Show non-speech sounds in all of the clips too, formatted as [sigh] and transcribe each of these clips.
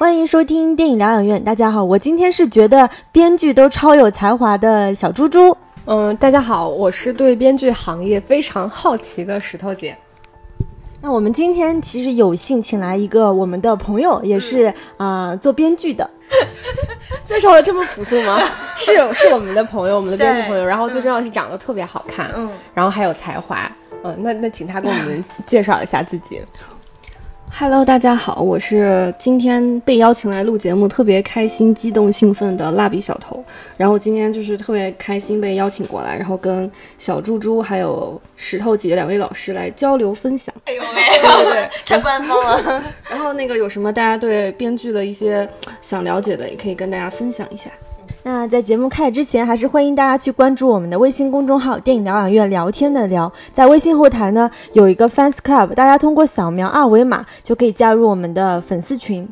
欢迎收听电影疗养院。大家好，我今天是觉得编剧都超有才华的小猪猪。嗯，大家好，我是对编剧行业非常好奇的石头姐。那我们今天其实有幸请来一个我们的朋友，也是啊、做编剧的。介绍的这么朴素吗？[laughs] 是是我们的朋友，我们的编剧朋友，然后最重要的是长得特别好看，嗯，然后还有才华。嗯，那那请他给我们介绍一下自己。Hello，大家好，我是今天被邀请来录节目，特别开心、激动、兴奋的蜡笔小头。然后今天就是特别开心被邀请过来，然后跟小猪猪还有石头姐两位老师来交流分享。哎呦喂，对对，太官方了。[laughs] 然后那个有什么大家对编剧的一些想了解的，也可以跟大家分享一下。那在节目开始之前，还是欢迎大家去关注我们的微信公众号“电影疗养院聊天的聊”。在微信后台呢，有一个 fans club，大家通过扫描二维码就可以加入我们的粉丝群。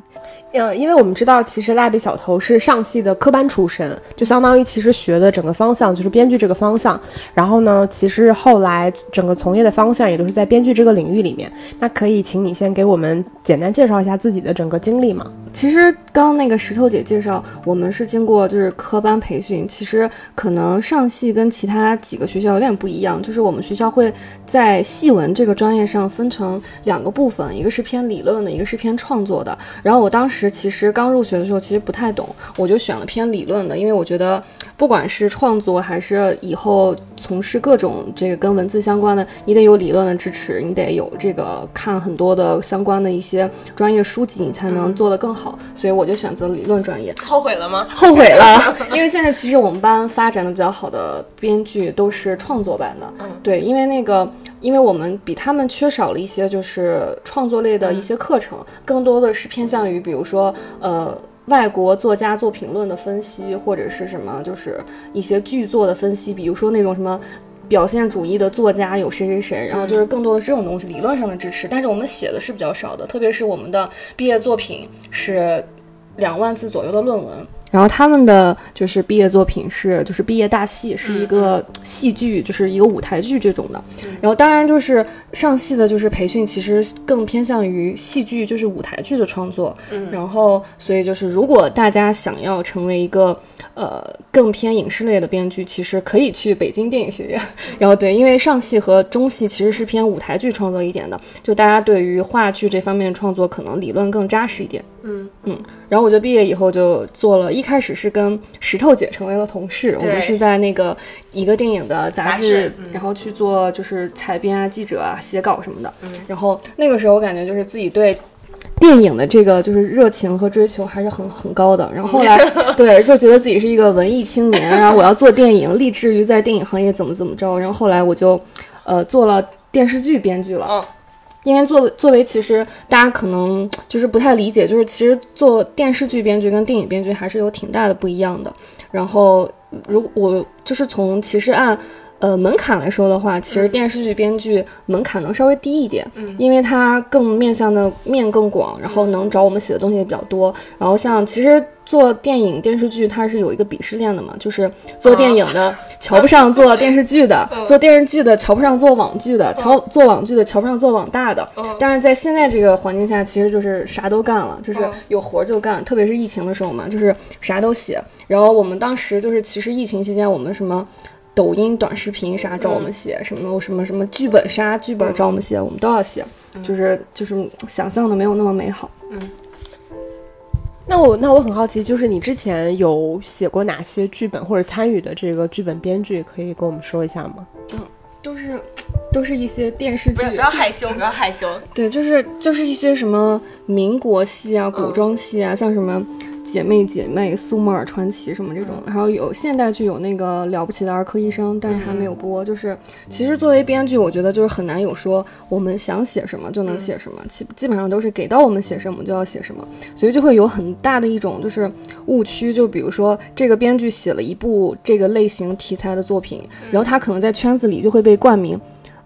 呃，因为我们知道，其实蜡笔小头是上戏的科班出身，就相当于其实学的整个方向就是编剧这个方向。然后呢，其实后来整个从业的方向也都是在编剧这个领域里面。那可以请你先给我们简单介绍一下自己的整个经历吗？其实刚刚那个石头姐介绍，我们是经过就是科班培训。其实可能上戏跟其他几个学校有点不一样，就是我们学校会在戏文这个专业上分成两个部分，一个是偏理论的，一个是偏创作的。然后我当时其实刚入学的时候，其实不太懂，我就选了偏理论的，因为我觉得不管是创作还是以后从事各种这个跟文字相关的，你得有理论的支持，你得有这个看很多的相关的一些专业书籍，你才能做得更好。所以我就选择理论专业。后悔了吗？后悔了，因为现在其实我们班发展的比较好的编剧都是创作班的，对，因为那个，因为我们比他们缺少了一些就是创作类的一些课程，更多的是偏向于比如说呃。外国作家做评论的分析，或者是什么，就是一些剧作的分析，比如说那种什么表现主义的作家有谁谁谁，然后就是更多的是这种东西，理论上的支持。但是我们写的是比较少的，特别是我们的毕业作品是两万字左右的论文。然后他们的就是毕业作品是就是毕业大戏，是一个戏剧，就是一个舞台剧这种的。然后当然就是上戏的，就是培训其实更偏向于戏剧，就是舞台剧的创作。然后所以就是如果大家想要成为一个呃更偏影视类的编剧，其实可以去北京电影学院。[laughs] 然后对，因为上戏和中戏其实是偏舞台剧创作一点的，就大家对于话剧这方面创作可能理论更扎实一点。嗯嗯，然后我就毕业以后就做了，一开始是跟石头姐成为了同事，我们是在那个一个电影的杂志，杂志嗯然后去做就是采编啊、记者啊、写稿什么的。然后那个时候我感觉就是自己对。电影的这个就是热情和追求还是很很高的，然后后来 [laughs] 对就觉得自己是一个文艺青年，然后我要做电影，立志于在电影行业怎么怎么着，然后后来我就，呃，做了电视剧编剧了。哦因为作为作为，其实大家可能就是不太理解，就是其实做电视剧编剧跟电影编剧还是有挺大的不一样的。然后，如果我就是从其实按呃门槛来说的话，其实电视剧编剧门槛能稍微低一点，因为它更面向的面更广，然后能找我们写的东西也比较多。然后像其实做电影电视剧，它是有一个鄙视链的嘛，就是做电影的瞧不上做电视剧的，[laughs] 做电视剧的瞧不上做网剧的，瞧做网剧的瞧不上做网大的。但是在现在这个环境下，其实就是啥都干了，就是有活就干，特别是疫情的时候嘛，就是啥都写。然后我们当时就是其实疫情期间，我们什么。抖音短视频啥找我们写，什么什么什么剧本杀剧本找我们写，我们都要写，就是就是想象的没有那么美好。那我那我很好奇，就是你之前有写过哪些剧本或者参与的这个剧本编剧，可以跟我们说一下吗？嗯都是都是一些电视剧不要，害羞，不要害羞。对，就是就是一些什么民国戏啊、古装戏啊，像什么姐妹姐妹、苏沫尔传奇什么这种，然后有现代剧有那个了不起的儿科医生，但是还没有播。就是其实作为编剧，我觉得就是很难有说我们想写什么就能写什么，基基本上都是给到我们写什么就要写什么，所以就会有很大的一种就是误区。就比如说这个编剧写了一部这个类型题材的作品，然后他可能在圈子里就会被冠名。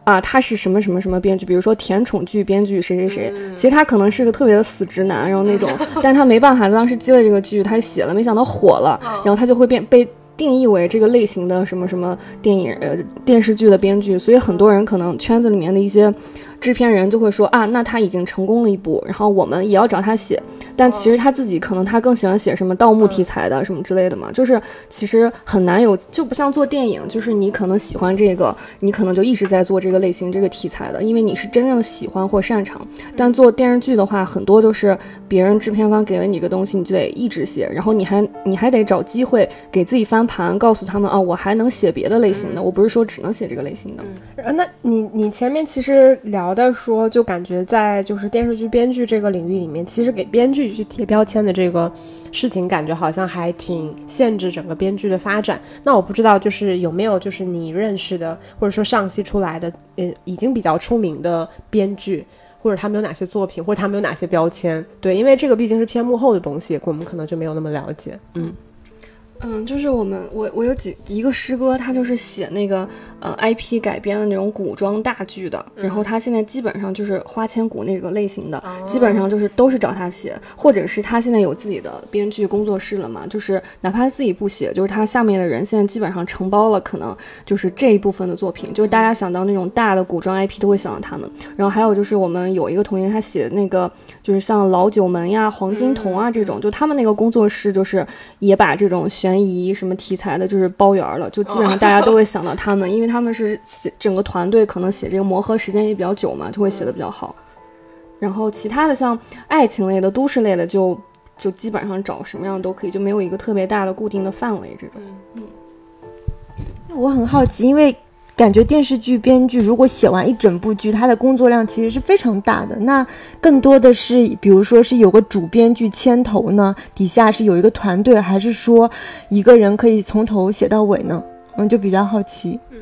啊，他是什么什么什么编剧，比如说甜宠剧编剧谁谁谁，其实他可能是个特别的死直男，然后那种，[laughs] 但是他没办法，当时接了这个剧，他写了，没想到火了，然后他就会变被定义为这个类型的什么什么电影呃电视剧的编剧，所以很多人可能圈子里面的一些制片人就会说啊，那他已经成功了一步，然后我们也要找他写。但其实他自己可能他更喜欢写什么盗墓题材的什么之类的嘛，就是其实很难有，就不像做电影，就是你可能喜欢这个，你可能就一直在做这个类型这个题材的，因为你是真正的喜欢或擅长。但做电视剧的话，很多都是别人制片方给了你一个东西，你就得一直写，然后你还你还得找机会给自己翻盘，告诉他们啊，我还能写别的类型的，我不是说只能写这个类型的。呃，那你你前面其实聊的说，就感觉在就是电视剧编剧这个领域里面，其实给编剧去贴标签的这个事情，感觉好像还挺限制整个编剧的发展。那我不知道，就是有没有就是你认识的，或者说上戏出来的，呃，已经比较出名的编剧，或者他们有哪些作品，或者他们有哪些标签？对，因为这个毕竟是偏幕后的东西，我们可能就没有那么了解。嗯。嗯，就是我们我我有几一个师哥，他就是写那个呃 IP 改编的那种古装大剧的，然后他现在基本上就是花千骨那个类型的，基本上就是都是找他写，或者是他现在有自己的编剧工作室了嘛，就是哪怕他自己不写，就是他下面的人现在基本上承包了，可能就是这一部分的作品，就是大家想到那种大的古装 IP 都会想到他们。然后还有就是我们有一个同学，他写的那个就是像老九门呀、黄金瞳啊这种，就他们那个工作室就是也把这种悬悬疑什么题材的，就是包圆了，就基本上大家都会想到他们，因为他们是写整个团队可能写这个磨合时间也比较久嘛，就会写的比较好。然后其他的像爱情类的、都市类的，就就基本上找什么样都可以，就没有一个特别大的固定的范围这种。嗯，我很好奇，因为。感觉电视剧编剧如果写完一整部剧，他的工作量其实是非常大的。那更多的是，比如说是有个主编剧牵头呢，底下是有一个团队，还是说一个人可以从头写到尾呢？嗯，就比较好奇。嗯，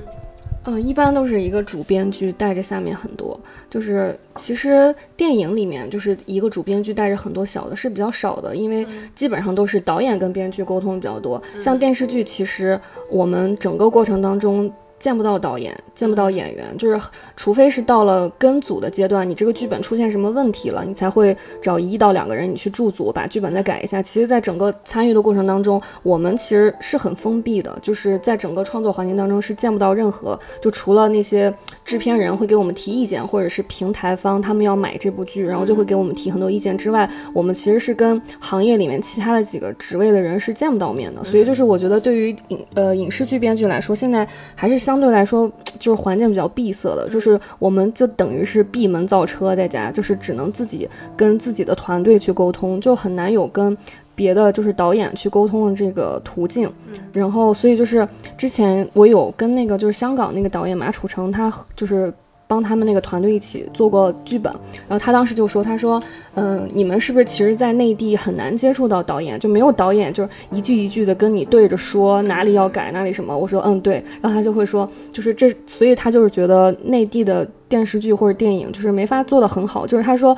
呃，一般都是一个主编剧带着下面很多，就是其实电影里面就是一个主编剧带着很多小的是比较少的，因为基本上都是导演跟编剧沟通比较多。像电视剧，其实我们整个过程当中。见不到导演，见不到演员，就是除非是到了跟组的阶段，你这个剧本出现什么问题了，你才会找一到两个人，你去驻组把剧本再改一下。其实，在整个参与的过程当中，我们其实是很封闭的，就是在整个创作环境当中是见不到任何，就除了那些制片人会给我们提意见，或者是平台方他们要买这部剧，然后就会给我们提很多意见之外，我们其实是跟行业里面其他的几个职位的人是见不到面的。所以，就是我觉得对于影呃影视剧编剧来说，现在还是相对来说，就是环境比较闭塞的，就是我们就等于是闭门造车在家，就是只能自己跟自己的团队去沟通，就很难有跟别的就是导演去沟通的这个途径。然后，所以就是之前我有跟那个就是香港那个导演马楚成，他就是。帮他们那个团队一起做过剧本，然后他当时就说：“他说，嗯，你们是不是其实，在内地很难接触到导演，就没有导演，就是一句一句的跟你对着说哪里要改哪里什么。”我说：“嗯，对。”然后他就会说：“就是这，所以他就是觉得内地的电视剧或者电影就是没法做得很好。就是他说，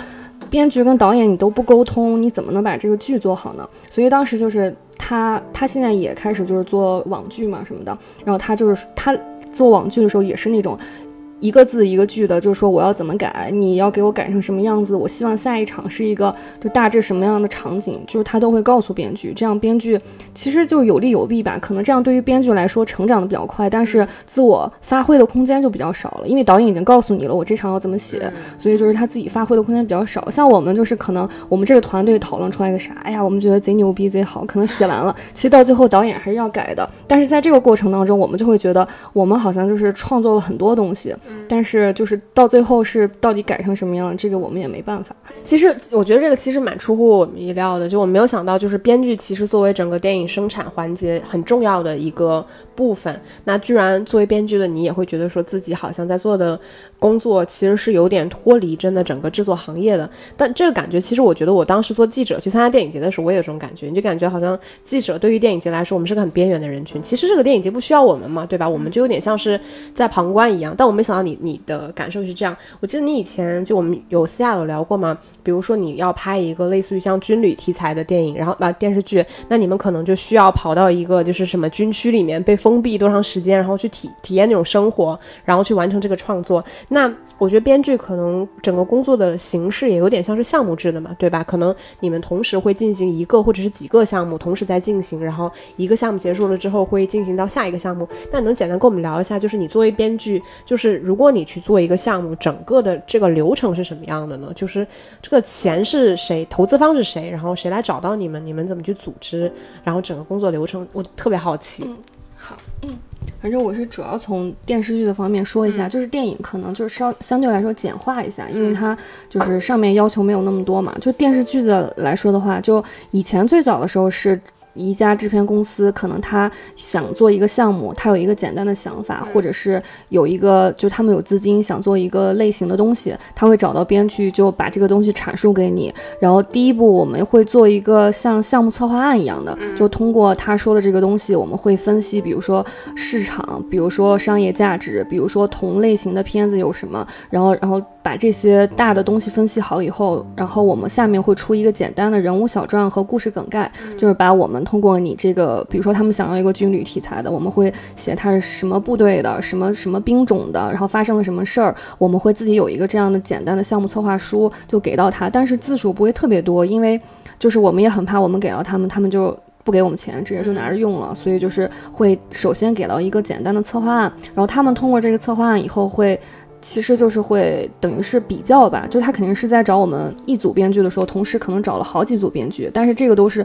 编剧跟导演你都不沟通，你怎么能把这个剧做好呢？所以当时就是他，他现在也开始就是做网剧嘛什么的。然后他就是他做网剧的时候也是那种。”一个字一个句的，就是说我要怎么改，你要给我改成什么样子？我希望下一场是一个就大致什么样的场景，就是他都会告诉编剧，这样编剧其实就有利有弊吧。可能这样对于编剧来说成长的比较快，但是自我发挥的空间就比较少了，因为导演已经告诉你了，我这场要怎么写，所以就是他自己发挥的空间比较少。像我们就是可能我们这个团队讨论出来个啥，哎呀，我们觉得贼牛逼贼好，可能写完了，其实到最后导演还是要改的。但是在这个过程当中，我们就会觉得我们好像就是创作了很多东西。但是就是到最后是到底改成什么样，这个我们也没办法。其实我觉得这个其实蛮出乎我们意料的，就我没有想到，就是编剧其实作为整个电影生产环节很重要的一个部分，那居然作为编剧的你也会觉得说自己好像在做的工作其实是有点脱离真的整个制作行业的。但这个感觉其实我觉得我当时做记者去参加电影节的时候，我也有这种感觉，你就感觉好像记者对于电影节来说，我们是个很边缘的人群。其实这个电影节不需要我们嘛，对吧？我们就有点像是在旁观一样。但我没想到你你。的感受是这样，我记得你以前就我们有私下有聊过吗？比如说你要拍一个类似于像军旅题材的电影，然后啊电视剧，那你们可能就需要跑到一个就是什么军区里面被封闭多长时间，然后去体体验那种生活，然后去完成这个创作。那我觉得编剧可能整个工作的形式也有点像是项目制的嘛，对吧？可能你们同时会进行一个或者是几个项目同时在进行，然后一个项目结束了之后会进行到下一个项目。那能简单跟我们聊一下，就是你作为编剧，就是如果你去做一个项目，整个的这个流程是什么样的呢？就是这个钱是谁，投资方是谁，然后谁来找到你们，你们怎么去组织，然后整个工作流程，我特别好奇好嗯。反正我是主要从电视剧的方面说一下，就是电影可能就是稍相对来说简化一下，因为它就是上面要求没有那么多嘛。就电视剧的来说的话，就以前最早的时候是。一家制片公司可能他想做一个项目，他有一个简单的想法，或者是有一个就他们有资金想做一个类型的东西，他会找到编剧就把这个东西阐述给你。然后第一步我们会做一个像项目策划案一样的，就通过他说的这个东西，我们会分析，比如说市场，比如说商业价值，比如说同类型的片子有什么，然后然后把这些大的东西分析好以后，然后我们下面会出一个简单的人物小传和故事梗概，就是把我们。通过你这个，比如说他们想要一个军旅题材的，我们会写他是什么部队的，什么什么兵种的，然后发生了什么事儿，我们会自己有一个这样的简单的项目策划书就给到他，但是字数不会特别多，因为就是我们也很怕我们给到他们，他们就不给我们钱，直接就拿着用了，所以就是会首先给到一个简单的策划案，然后他们通过这个策划案以后会，其实就是会等于是比较吧，就他肯定是在找我们一组编剧的时候，同时可能找了好几组编剧，但是这个都是。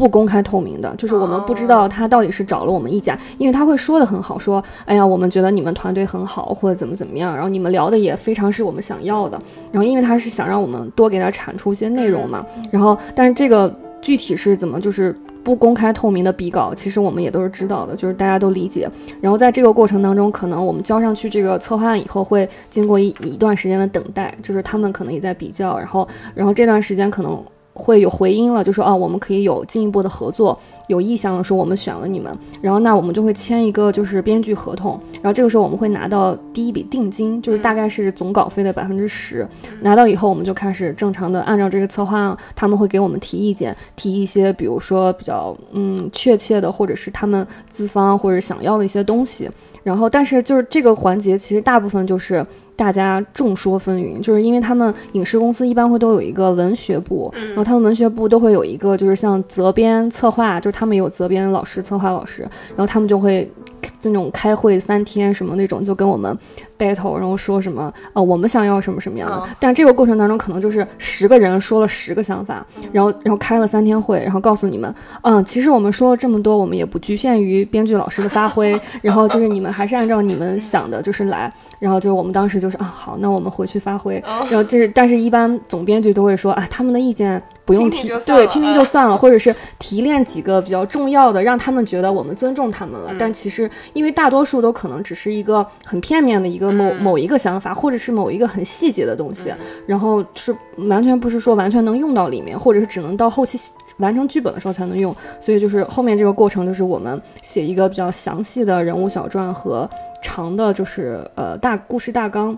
不公开透明的，就是我们不知道他到底是找了我们一家，因为他会说的很好，说，哎呀，我们觉得你们团队很好，或者怎么怎么样，然后你们聊的也非常是我们想要的，然后因为他是想让我们多给他产出一些内容嘛，然后但是这个具体是怎么就是不公开透明的比稿，其实我们也都是知道的，就是大家都理解，然后在这个过程当中，可能我们交上去这个策划案以后，会经过一一段时间的等待，就是他们可能也在比较，然后然后这段时间可能。会有回音了，就说啊，我们可以有进一步的合作，有意向的说我们选了你们，然后那我们就会签一个就是编剧合同，然后这个时候我们会拿到第一笔定金，就是大概是总稿费的百分之十，拿到以后我们就开始正常的按照这个策划案，他们会给我们提意见，提一些比如说比较嗯确切的或者是他们资方或者想要的一些东西，然后但是就是这个环节其实大部分就是。大家众说纷纭，就是因为他们影视公司一般会都有一个文学部，然后他们文学部都会有一个就是像责编策划，就是他们有责编老师、策划老师，然后他们就会那种开会三天什么那种，就跟我们。battle，然后说什么？呃，我们想要什么什么样的？但这个过程当中，可能就是十个人说了十个想法，然后然后开了三天会，然后告诉你们，嗯，其实我们说了这么多，我们也不局限于编剧老师的发挥，[laughs] 然后就是你们还是按照你们想的，就是来，然后就我们当时就是啊，好，那我们回去发挥，然后就是，但是一般总编剧都会说啊，他们的意见不用提，对，听听就算了，或者是提炼几个比较重要的，让他们觉得我们尊重他们了。但其实因为大多数都可能只是一个很片面的一个。某某一个想法，或者是某一个很细节的东西，然后是完全不是说完全能用到里面，或者是只能到后期完成剧本的时候才能用。所以就是后面这个过程，就是我们写一个比较详细的人物小传和长的，就是呃大故事大纲。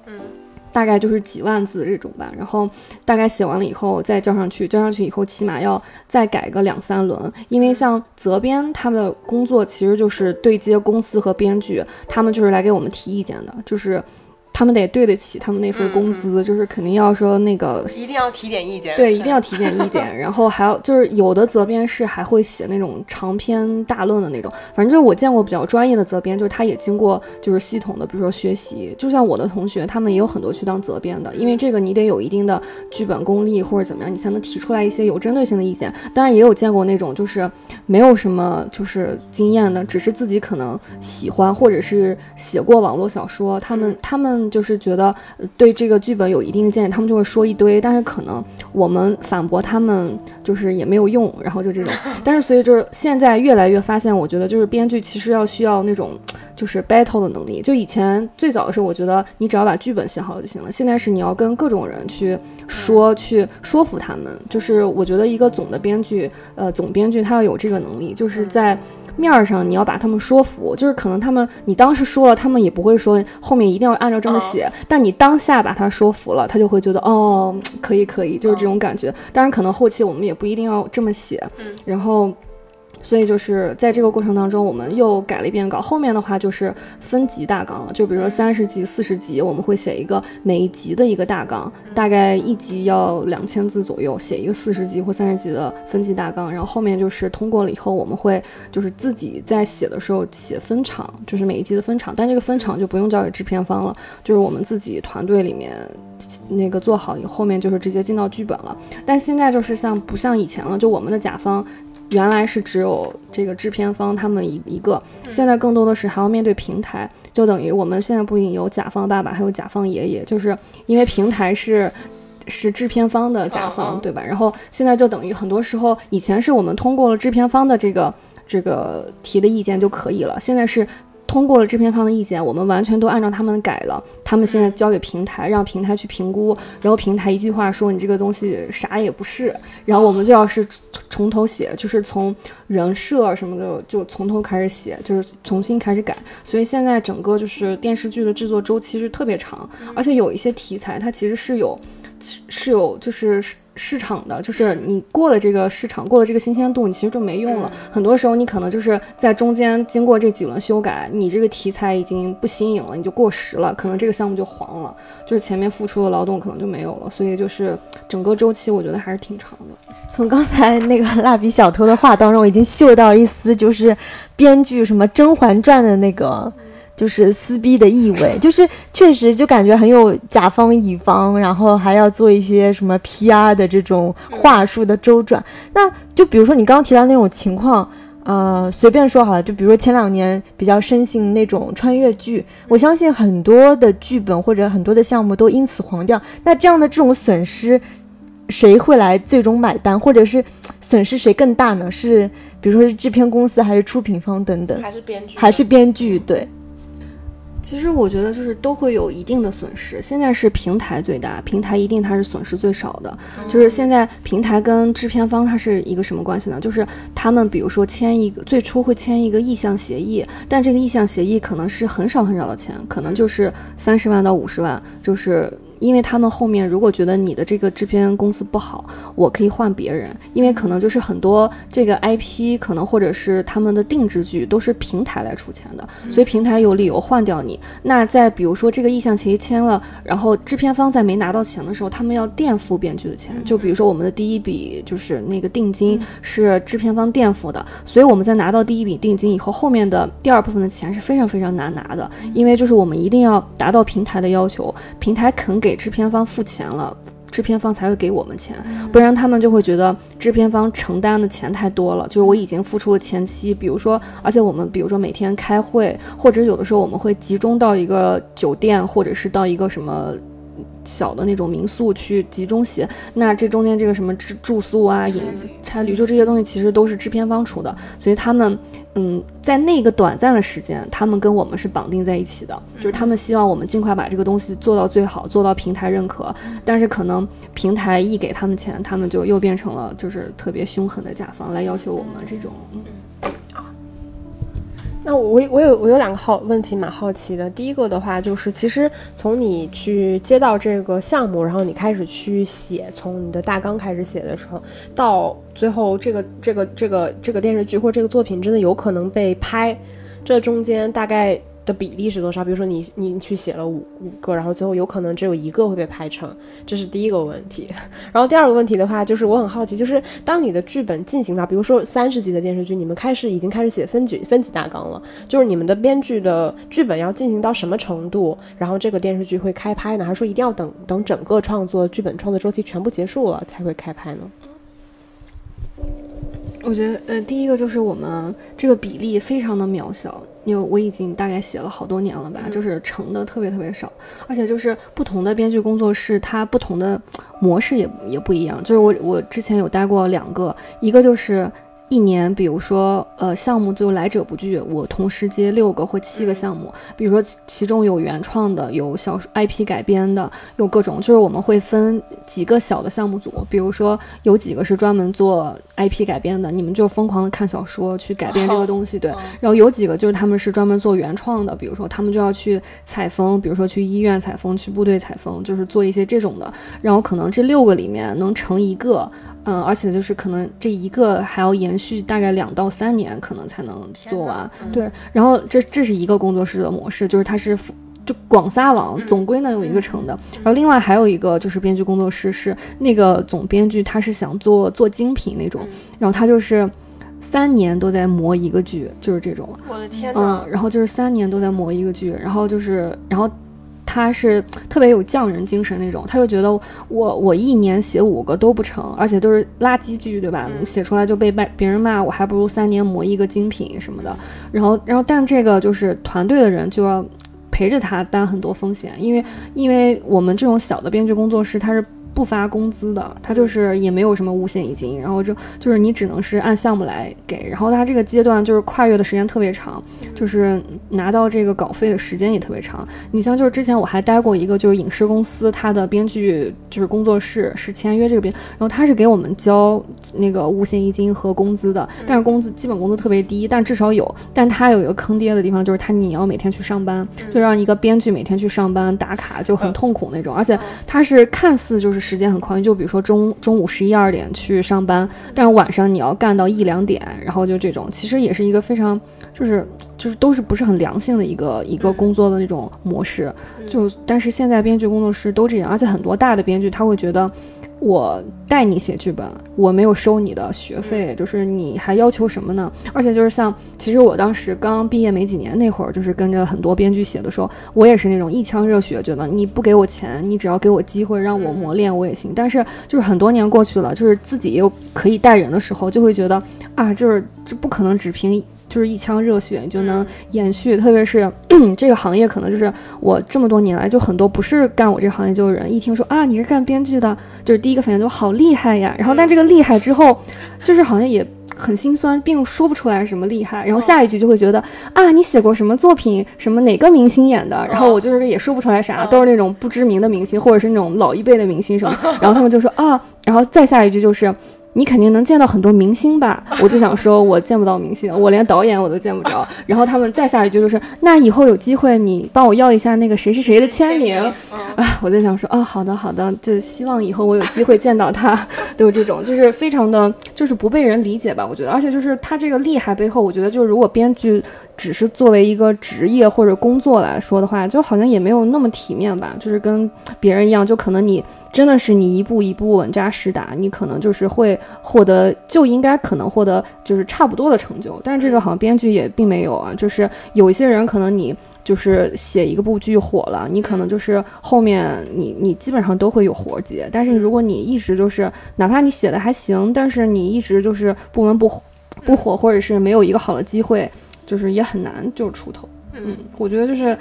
大概就是几万字这种吧，然后大概写完了以后再交上去，交上去以后起码要再改个两三轮，因为像责编他们的工作其实就是对接公司和编剧，他们就是来给我们提意见的，就是。他们得对得起他们那份工资，就是肯定要说那个，一定要提点意见。对，一定要提点意见。[laughs] 然后还有就是有的责编是还会写那种长篇大论的那种，反正就是我见过比较专业的责编，就是他也经过就是系统的，比如说学习。就像我的同学，他们也有很多去当责编的，因为这个你得有一定的剧本功力或者怎么样，你才能提出来一些有针对性的意见。当然也有见过那种就是没有什么就是经验的，只是自己可能喜欢或者是写过网络小说，他们他们。就是觉得对这个剧本有一定的见解，他们就会说一堆，但是可能我们反驳他们就是也没有用，然后就这种。[laughs] 但是所以就是现在越来越发现，我觉得就是编剧其实要需要那种就是 battle 的能力。就以前最早的时候，我觉得你只要把剧本写好就行了。现在是你要跟各种人去说，去说服他们。就是我觉得一个总的编剧，呃，总编剧他要有这个能力，就是在。面儿上你要把他们说服，就是可能他们你当时说了，他们也不会说后面一定要按照这么写，但你当下把他说服了，他就会觉得哦，可以可以，就是这种感觉。当然可能后期我们也不一定要这么写，然后。所以就是在这个过程当中，我们又改了一遍稿。后面的话就是分级大纲了，就比如说三十集、四十集，我们会写一个每一集的一个大纲，大概一集要两千字左右，写一个四十集或三十集的分级大纲。然后后面就是通过了以后，我们会就是自己在写的时候写分场，就是每一集的分场，但这个分场就不用交给制片方了，就是我们自己团队里面那个做好以后，后面就是直接进到剧本了。但现在就是像不像以前了，就我们的甲方。原来是只有这个制片方他们一一个，现在更多的是还要面对平台，就等于我们现在不仅有甲方爸爸，还有甲方爷爷，就是因为平台是是制片方的甲方，对吧？然后现在就等于很多时候，以前是我们通过了制片方的这个这个提的意见就可以了，现在是。通过了制片方的意见，我们完全都按照他们改了。他们现在交给平台，让平台去评估，然后平台一句话说你这个东西啥也不是，然后我们就要是从头写，就是从人设什么的就从头开始写，就是重新开始改。所以现在整个就是电视剧的制作周期是特别长，而且有一些题材它其实是有是有就是。市场的就是你过了这个市场，过了这个新鲜度，你其实就没用了。很多时候你可能就是在中间经过这几轮修改，你这个题材已经不新颖了，你就过时了，可能这个项目就黄了，就是前面付出的劳动可能就没有了。所以就是整个周期，我觉得还是挺长的。从刚才那个蜡笔小偷的话当中，我已经嗅到一丝就是编剧什么《甄嬛传》的那个。就是撕逼的意味，就是确实就感觉很有甲方乙方，然后还要做一些什么 PR 的这种话术的周转。那就比如说你刚刚提到那种情况，呃，随便说好了，就比如说前两年比较盛行那种穿越剧，我相信很多的剧本或者很多的项目都因此黄掉。那这样的这种损失，谁会来最终买单，或者是损失谁更大呢？是比如说是制片公司，还是出品方等等？还是编剧？还是编剧？对。其实我觉得就是都会有一定的损失。现在是平台最大，平台一定它是损失最少的。就是现在平台跟制片方它是一个什么关系呢？就是他们比如说签一个最初会签一个意向协议，但这个意向协议可能是很少很少的钱，可能就是三十万到五十万，就是。因为他们后面如果觉得你的这个制片公司不好，我可以换别人，因为可能就是很多这个 IP 可能或者是他们的定制剧都是平台来出钱的，所以平台有理由换掉你。那在比如说这个意向协议签了，然后制片方在没拿到钱的时候，他们要垫付编剧的钱。就比如说我们的第一笔就是那个定金是制片方垫付的，所以我们在拿到第一笔定金以后，后面的第二部分的钱是非常非常难拿的，因为就是我们一定要达到平台的要求，平台肯给。给制片方付钱了，制片方才会给我们钱，不然他们就会觉得制片方承担的钱太多了。就是我已经付出了前期，比如说，而且我们比如说每天开会，或者有的时候我们会集中到一个酒店，或者是到一个什么。小的那种民宿去集中写，那这中间这个什么住住宿啊、饮差旅，就这些东西其实都是制片方出的，所以他们，嗯，在那个短暂的时间，他们跟我们是绑定在一起的，就是他们希望我们尽快把这个东西做到最好，做到平台认可，但是可能平台一给他们钱，他们就又变成了就是特别凶狠的甲方来要求我们这种，嗯。那我我有我有两个好问题蛮好奇的。第一个的话就是，其实从你去接到这个项目，然后你开始去写，从你的大纲开始写的时候，到最后这个这个这个这个电视剧或这个作品真的有可能被拍，这中间大概。的比例是多少？比如说你你去写了五五个，然后最后有可能只有一个会被拍成，这是第一个问题。[laughs] 然后第二个问题的话，就是我很好奇，就是当你的剧本进行到，比如说三十集的电视剧，你们开始已经开始写分级分级大纲了，就是你们的编剧的剧本要进行到什么程度，然后这个电视剧会开拍呢？还是说一定要等等整个创作剧本创作周期全部结束了才会开拍呢？我觉得，呃，第一个就是我们这个比例非常的渺小，因为我已经大概写了好多年了吧，就是成的特别特别少，而且就是不同的编剧工作室，它不同的模式也也不一样。就是我我之前有待过两个，一个就是。一年，比如说，呃，项目就来者不拒，我同时接六个或七个项目。比如说，其中有原创的，有小 IP 改编的，有各种，就是我们会分几个小的项目组。比如说，有几个是专门做 IP 改编的，你们就疯狂的看小说去改编这个东西，对。然后有几个就是他们是专门做原创的，比如说他们就要去采风，比如说去医院采风，去部队采风，就是做一些这种的。然后可能这六个里面能成一个。嗯，而且就是可能这一个还要延续大概两到三年，可能才能做完。对，然后这这是一个工作室的模式，就是它是就广撒网，总归能有一个成的。然后另外还有一个就是编剧工作室，是那个总编剧他是想做做精品那种，然后他就是三年都在磨一个剧，就是这种。我的天嗯，然后就是三年都在磨一个剧，然后就是，然后他是特别有匠人精神那种，他就觉得我我一年写五个都不成，而且都是垃圾剧，对吧？写出来就被别别人骂，我还不如三年磨一个精品什么的。然后，然后但这个就是团队的人就要陪着他担很多风险，因为因为我们这种小的编剧工作室，他是。不发工资的，他就是也没有什么五险一金，然后就就是你只能是按项目来给，然后他这个阶段就是跨越的时间特别长，就是拿到这个稿费的时间也特别长。你像就是之前我还待过一个就是影视公司，他的编剧就是工作室是签约这个编，然后他是给我们交那个五险一金和工资的，但是工资基本工资特别低，但至少有，但他有一个坑爹的地方就是他你要每天去上班，就让一个编剧每天去上班打卡就很痛苦那种，而且他是看似就是。时间很宽裕，就比如说中中午十一二点去上班，但是晚上你要干到一两点，然后就这种，其实也是一个非常就是就是都是不是很良性的一个一个工作的那种模式。就但是现在编剧工作室都这样，而且很多大的编剧他会觉得。我带你写剧本，我没有收你的学费，就是你还要求什么呢？而且就是像，其实我当时刚毕业没几年那会儿，就是跟着很多编剧写的时候，我也是那种一腔热血，觉得你不给我钱，你只要给我机会让我磨练，我也行。但是就是很多年过去了，就是自己又可以带人的时候，就会觉得啊，就是这不可能只凭。就是一腔热血就能延续，特别是 [clears throat] 这个行业，可能就是我这么多年来，就很多不是干我这行业就有人一听说啊你是干编剧的，就是第一个反应就好厉害呀。然后但这个厉害之后，就是好像也很心酸，并说不出来什么厉害。然后下一句就会觉得啊你写过什么作品，什么哪个明星演的？然后我就是也说不出来啥，都是那种不知名的明星，或者是那种老一辈的明星什么。然后他们就说啊，然后再下一句就是。你肯定能见到很多明星吧？[laughs] 我就想说，我见不到明星，我连导演我都见不着。[laughs] 然后他们再下一句就是，那以后有机会你帮我要一下那个谁谁谁的签名啊！我在想说，啊，好的好的，就希望以后我有机会见到他。都有这种，就是非常的，就是不被人理解吧？我觉得，而且就是他这个厉害背后，我觉得就是如果编剧只是作为一个职业或者工作来说的话，就好像也没有那么体面吧？就是跟别人一样，就可能你真的是你一步一步稳扎实打，你可能就是会。获得就应该可能获得就是差不多的成就，但是这个好像编剧也并没有啊，就是有一些人可能你就是写一个部剧火了，你可能就是后面你你基本上都会有活接，但是如果你一直就是哪怕你写的还行，但是你一直就是不温不不火，或者是没有一个好的机会，就是也很难就出头。嗯，我觉得就是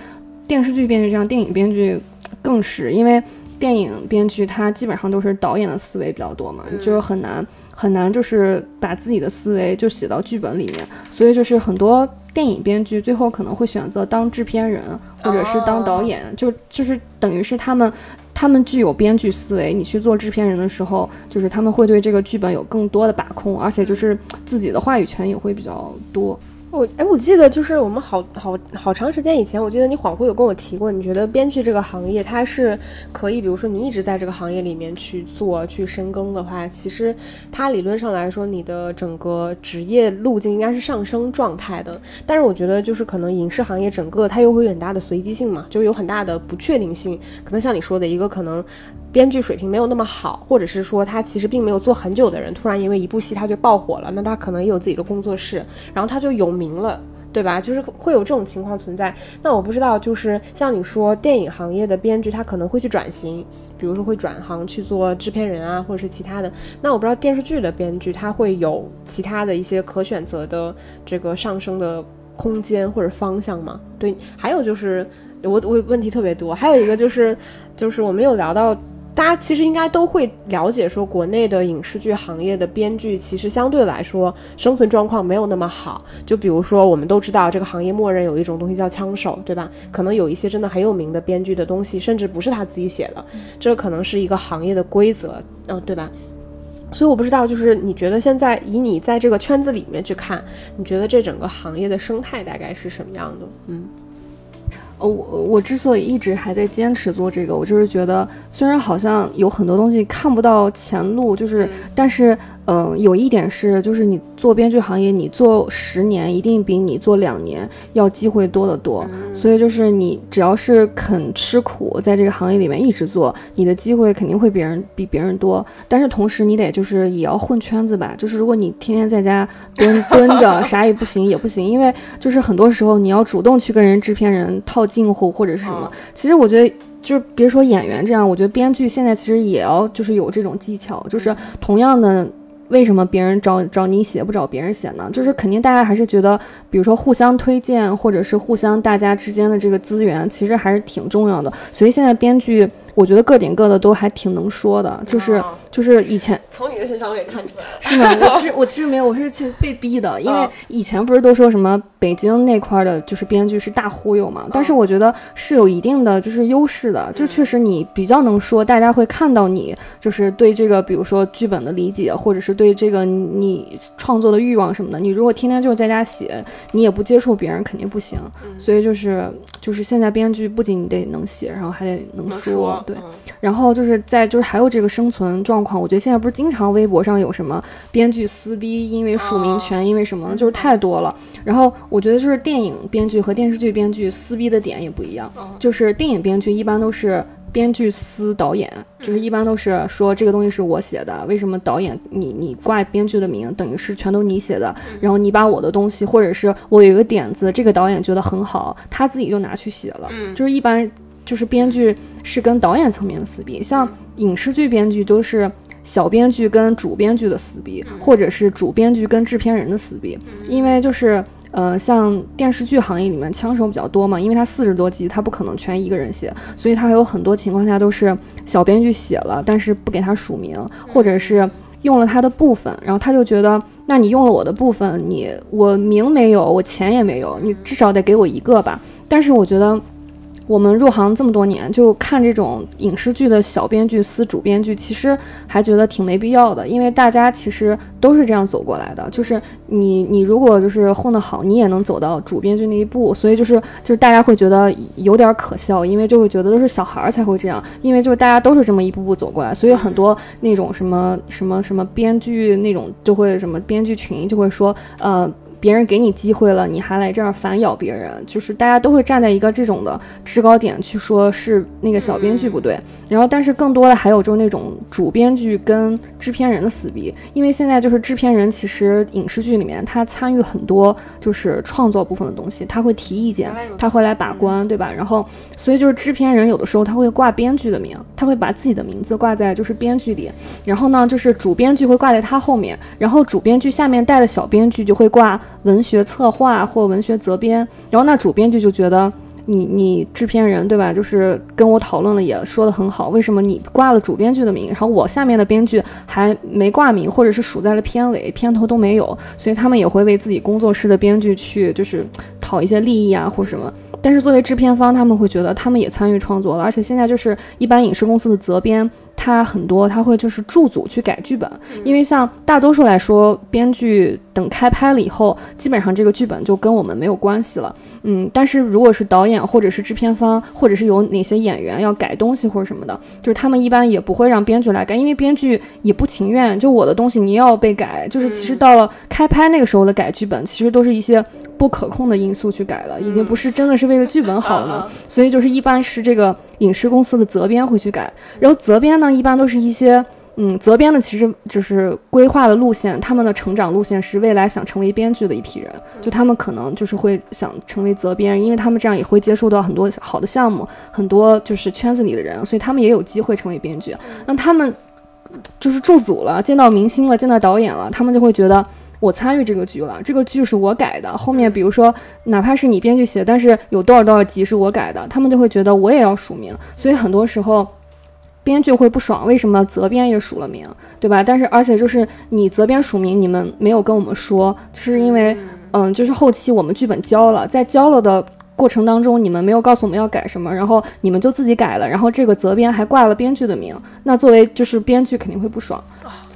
电视剧编剧这样，电影编剧更是因为。电影编剧他基本上都是导演的思维比较多嘛，就是很难很难，就是把自己的思维就写到剧本里面，所以就是很多电影编剧最后可能会选择当制片人或者是当导演，就就是等于是他们他们具有编剧思维，你去做制片人的时候，就是他们会对这个剧本有更多的把控，而且就是自己的话语权也会比较多。我哎，我记得就是我们好好好长时间以前，我记得你恍惚有跟我提过，你觉得编剧这个行业它是可以，比如说你一直在这个行业里面去做去深耕的话，其实它理论上来说，你的整个职业路径应该是上升状态的。但是我觉得就是可能影视行业整个它又会有很大的随机性嘛，就有很大的不确定性。可能像你说的一个可能。编剧水平没有那么好，或者是说他其实并没有做很久的人，突然因为一部戏他就爆火了，那他可能也有自己的工作室，然后他就有名了，对吧？就是会有这种情况存在。那我不知道，就是像你说电影行业的编剧，他可能会去转型，比如说会转行去做制片人啊，或者是其他的。那我不知道电视剧的编剧他会有其他的一些可选择的这个上升的空间或者方向吗？对，还有就是我我问题特别多，还有一个就是就是我们有聊到。大家其实应该都会了解，说国内的影视剧行业的编剧其实相对来说生存状况没有那么好。就比如说，我们都知道这个行业默认有一种东西叫枪手，对吧？可能有一些真的很有名的编剧的东西，甚至不是他自己写的，[laughs] 这可能是一个行业的规则，嗯，对吧？所以我不知道，就是你觉得现在以你在这个圈子里面去看，你觉得这整个行业的生态大概是什么样的？嗯。呃，我我之所以一直还在坚持做这个，我就是觉得虽然好像有很多东西看不到前路，就是，但是，嗯、有一点是，就是你做编剧行业，你做十年一定比你做两年要机会多得多。所以就是你只要是肯吃苦，在这个行业里面一直做，你的机会肯定会别人比别人多。但是同时你得就是也要混圈子吧，就是如果你天天在家蹲 [laughs] 蹲着，啥也不行也不行，因为就是很多时候你要主动去跟人制片人套近乎或者是什么。其实我觉得。就是别说演员这样，我觉得编剧现在其实也要就是有这种技巧，就是同样的。为什么别人找找你写不找别人写呢？就是肯定大家还是觉得，比如说互相推荐，或者是互相大家之间的这个资源，其实还是挺重要的。所以现在编剧，我觉得各顶各的都还挺能说的，就是就是以前从你的身上我也看出来了。是吗？我其实 [laughs] 我其实没有，我是其实被逼的，因为以前不是都说什么北京那块儿的，就是编剧是大忽悠嘛。但是我觉得是有一定的就是优势的，就确实你比较能说，大家会看到你就是对这个，比如说剧本的理解，或者是对这个你创作的欲望什么的。你如果天天就是在家写，你也不接触别人，肯定不行。所以就是就是现在编剧不仅你得能写，然后还得能说，对。然后就是在就是还有这个生存状况，我觉得现在不是经常微博上有什么编剧撕逼，因为署名权，因为什么，就是太多了。然后我觉得就是电影编剧和电视剧编剧撕逼的点也不一样，就是电影编剧一般都是。编剧撕导演，就是一般都是说这个东西是我写的，为什么导演你你挂编剧的名，等于是全都你写的，然后你把我的东西，或者是我有一个点子，这个导演觉得很好，他自己就拿去写了，就是一般就是编剧是跟导演层面的撕逼，像影视剧编剧都是小编剧跟主编剧的撕逼，或者是主编剧跟制片人的撕逼，因为就是。呃，像电视剧行业里面枪手比较多嘛，因为他四十多集，他不可能全一个人写，所以他还有很多情况下都是小编剧写了，但是不给他署名，或者是用了他的部分，然后他就觉得，那你用了我的部分，你我名没有，我钱也没有，你至少得给我一个吧。但是我觉得。我们入行这么多年，就看这种影视剧的小编剧撕主编剧，其实还觉得挺没必要的，因为大家其实都是这样走过来的。就是你，你如果就是混得好，你也能走到主编剧那一步。所以就是就是大家会觉得有点可笑，因为就会觉得都是小孩儿才会这样，因为就是大家都是这么一步步走过来，所以很多那种什么什么什么编剧那种就会什么编剧群就会说，呃。别人给你机会了，你还来这儿反咬别人，就是大家都会站在一个这种的制高点去说，是那个小编剧不对。然后，但是更多的还有就是那种主编剧跟制片人的撕逼，因为现在就是制片人其实影视剧里面他参与很多就是创作部分的东西，他会提意见，他会来把关，对吧？然后，所以就是制片人有的时候他会挂编剧的名，他会把自己的名字挂在就是编剧里，然后呢，就是主编剧会挂在他后面，然后主编剧下面带的小编剧就会挂。文学策划或文学责编，然后那主编剧就觉得你你制片人对吧？就是跟我讨论了，也说的很好，为什么你挂了主编剧的名，然后我下面的编剧还没挂名，或者是数在了片尾，片头都没有，所以他们也会为自己工作室的编剧去就是讨一些利益啊或什么。但是作为制片方，他们会觉得他们也参与创作了，而且现在就是一般影视公司的责编。他很多，他会就是驻组去改剧本，因为像大多数来说，编剧等开拍了以后，基本上这个剧本就跟我们没有关系了。嗯，但是如果是导演或者是制片方，或者是有哪些演员要改东西或者什么的，就是他们一般也不会让编剧来改，因为编剧也不情愿。就我的东西你要被改，就是其实到了开拍那个时候的改剧本，其实都是一些不可控的因素去改了，已经不是真的是为了剧本好了。[laughs] 所以就是一般是这个影视公司的责编会去改，然后责编呢。一般都是一些，嗯，责编的其实就是规划的路线，他们的成长路线是未来想成为编剧的一批人，就他们可能就是会想成为责编，因为他们这样也会接触到很多好的项目，很多就是圈子里的人，所以他们也有机会成为编剧。那他们就是驻组了，见到明星了，见到导演了，他们就会觉得我参与这个剧了，这个剧是我改的，后面比如说哪怕是你编剧写，但是有多少多少集是我改的，他们就会觉得我也要署名，所以很多时候。编剧会不爽，为什么责编也署了名，对吧？但是而且就是你责编署名，你们没有跟我们说，是因为，嗯，就是后期我们剧本交了，在交了的过程当中，你们没有告诉我们要改什么，然后你们就自己改了，然后这个责编还挂了编剧的名，那作为就是编剧肯定会不爽，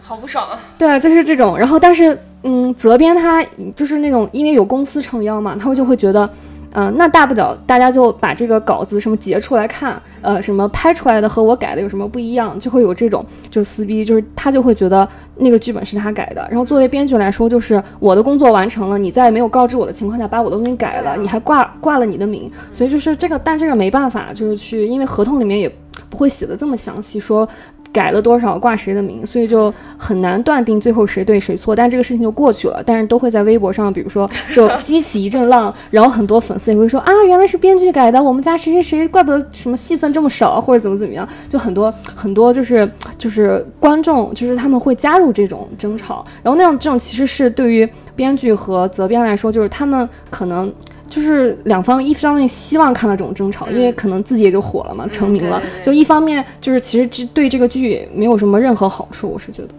好不爽啊！对啊，就是这种。然后但是，嗯，责编他就是那种因为有公司撑腰嘛，他会就会觉得。嗯、那大不了大家就把这个稿子什么截出来看，呃，什么拍出来的和我改的有什么不一样，就会有这种就撕逼，就是他就会觉得那个剧本是他改的。然后作为编剧来说，就是我的工作完成了，你在没有告知我的情况下把我的东西改了，你还挂挂了你的名，所以就是这个，但这个没办法，就是去，因为合同里面也不会写的这么详细，说改了多少挂谁的名，所以就很难断定最后谁对谁错。但这个事情就过去了，但是都会在微博上，比如说就激起一阵浪，然后很多粉丝也会说啊，原来是编剧改的，我们家谁谁谁，怪不得什么戏份这么少，或者怎么怎么样，就很多很多就是就是观众就是他们会加入这种争吵，然后那种这种其实是对于编剧和责编来说，就是他们可能。就是两方面，一方面希望看到这种争吵，因为可能自己也就火了嘛，成名了。就一方面就是其实这对这个剧没有什么任何好处，我是觉得。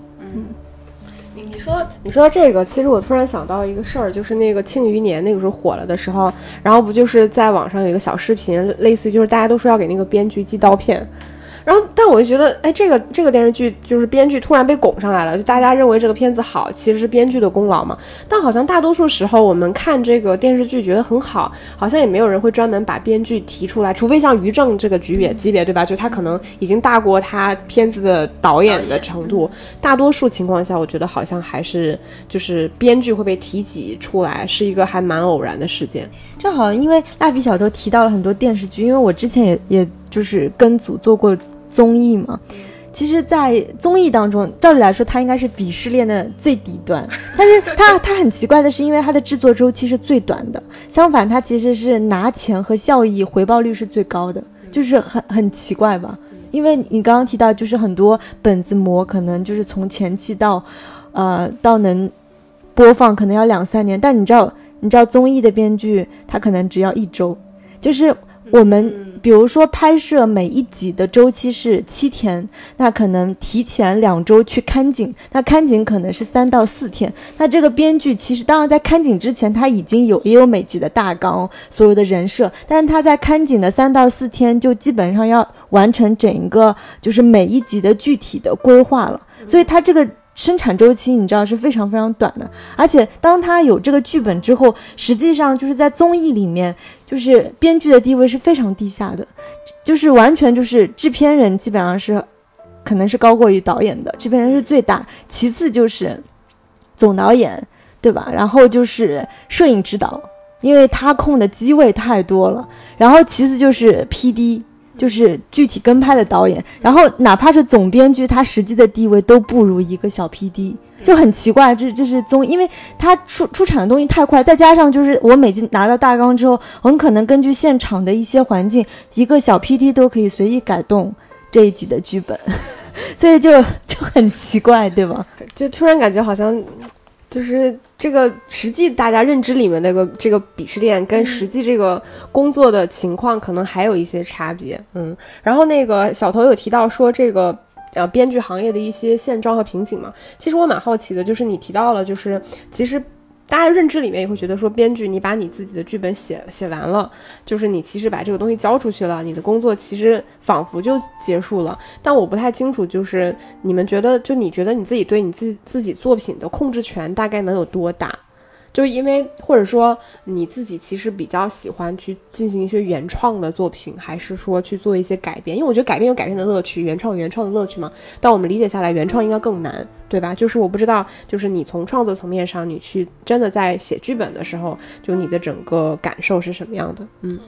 你你说你说到这个，其实我突然想到一个事儿，就是那个《庆余年》那个时候火了的时候，然后不就是在网上有一个小视频，类似于就是大家都说要给那个编剧寄刀片。然后，但我就觉得，哎，这个这个电视剧就是编剧突然被拱上来了，就大家认为这个片子好，其实是编剧的功劳嘛。但好像大多数时候，我们看这个电视剧觉得很好，好像也没有人会专门把编剧提出来，除非像于正这个级别级别，对吧？就他可能已经大过他片子的导演的程度。大多数情况下，我觉得好像还是就是编剧会被提及出来，是一个还蛮偶然的事件。正好因为蜡笔小头提到了很多电视剧，因为我之前也也就是跟组做过综艺嘛。其实，在综艺当中，照理来说，它应该是鄙视链的最底端，[laughs] 但是它它很奇怪的是，因为它的制作周期是最短的，相反，它其实是拿钱和效益回报率是最高的，就是很很奇怪吧？因为你刚刚提到，就是很多本子模可能就是从前期到，呃，到能播放可能要两三年，但你知道，你知道综艺的编剧他可能只要一周，就是我们比如说拍摄每一集的周期是七天，那可能提前两周去看景，那看景可能是三到四天。那这个编剧其实当然在看景之前他已经有也有每集的大纲，所有的人设，但是他在看景的三到四天就基本上要完成整一个就是每一集的具体的规划了，所以他这个。生产周期你知道是非常非常短的，而且当他有这个剧本之后，实际上就是在综艺里面，就是编剧的地位是非常低下的，就是完全就是制片人基本上是可能是高过于导演的，制片人是最大，其次就是总导演，对吧？然后就是摄影指导，因为他控的机位太多了，然后其次就是 P.D。就是具体跟拍的导演，然后哪怕是总编剧，他实际的地位都不如一个小 PD，就很奇怪。这这是综，因为他出出产的东西太快，再加上就是我每集拿到大纲之后，很可能根据现场的一些环境，一个小 PD 都可以随意改动这一集的剧本，[laughs] 所以就就很奇怪，对吧？就突然感觉好像。就是这个实际大家认知里面那个这个鄙视链，跟实际这个工作的情况可能还有一些差别。嗯，然后那个小头有提到说这个呃编剧行业的一些现状和瓶颈嘛，其实我蛮好奇的，就是你提到了，就是其实。大家认知里面也会觉得说，编剧你把你自己的剧本写写完了，就是你其实把这个东西交出去了，你的工作其实仿佛就结束了。但我不太清楚，就是你们觉得，就你觉得你自己对你自自己作品的控制权大概能有多大？就因为，或者说你自己其实比较喜欢去进行一些原创的作品，还是说去做一些改编？因为我觉得改编有改编的乐趣，原创有原创的乐趣嘛。但我们理解下来，原创应该更难，对吧？就是我不知道，就是你从创作层面上，你去真的在写剧本的时候，就你的整个感受是什么样的？嗯。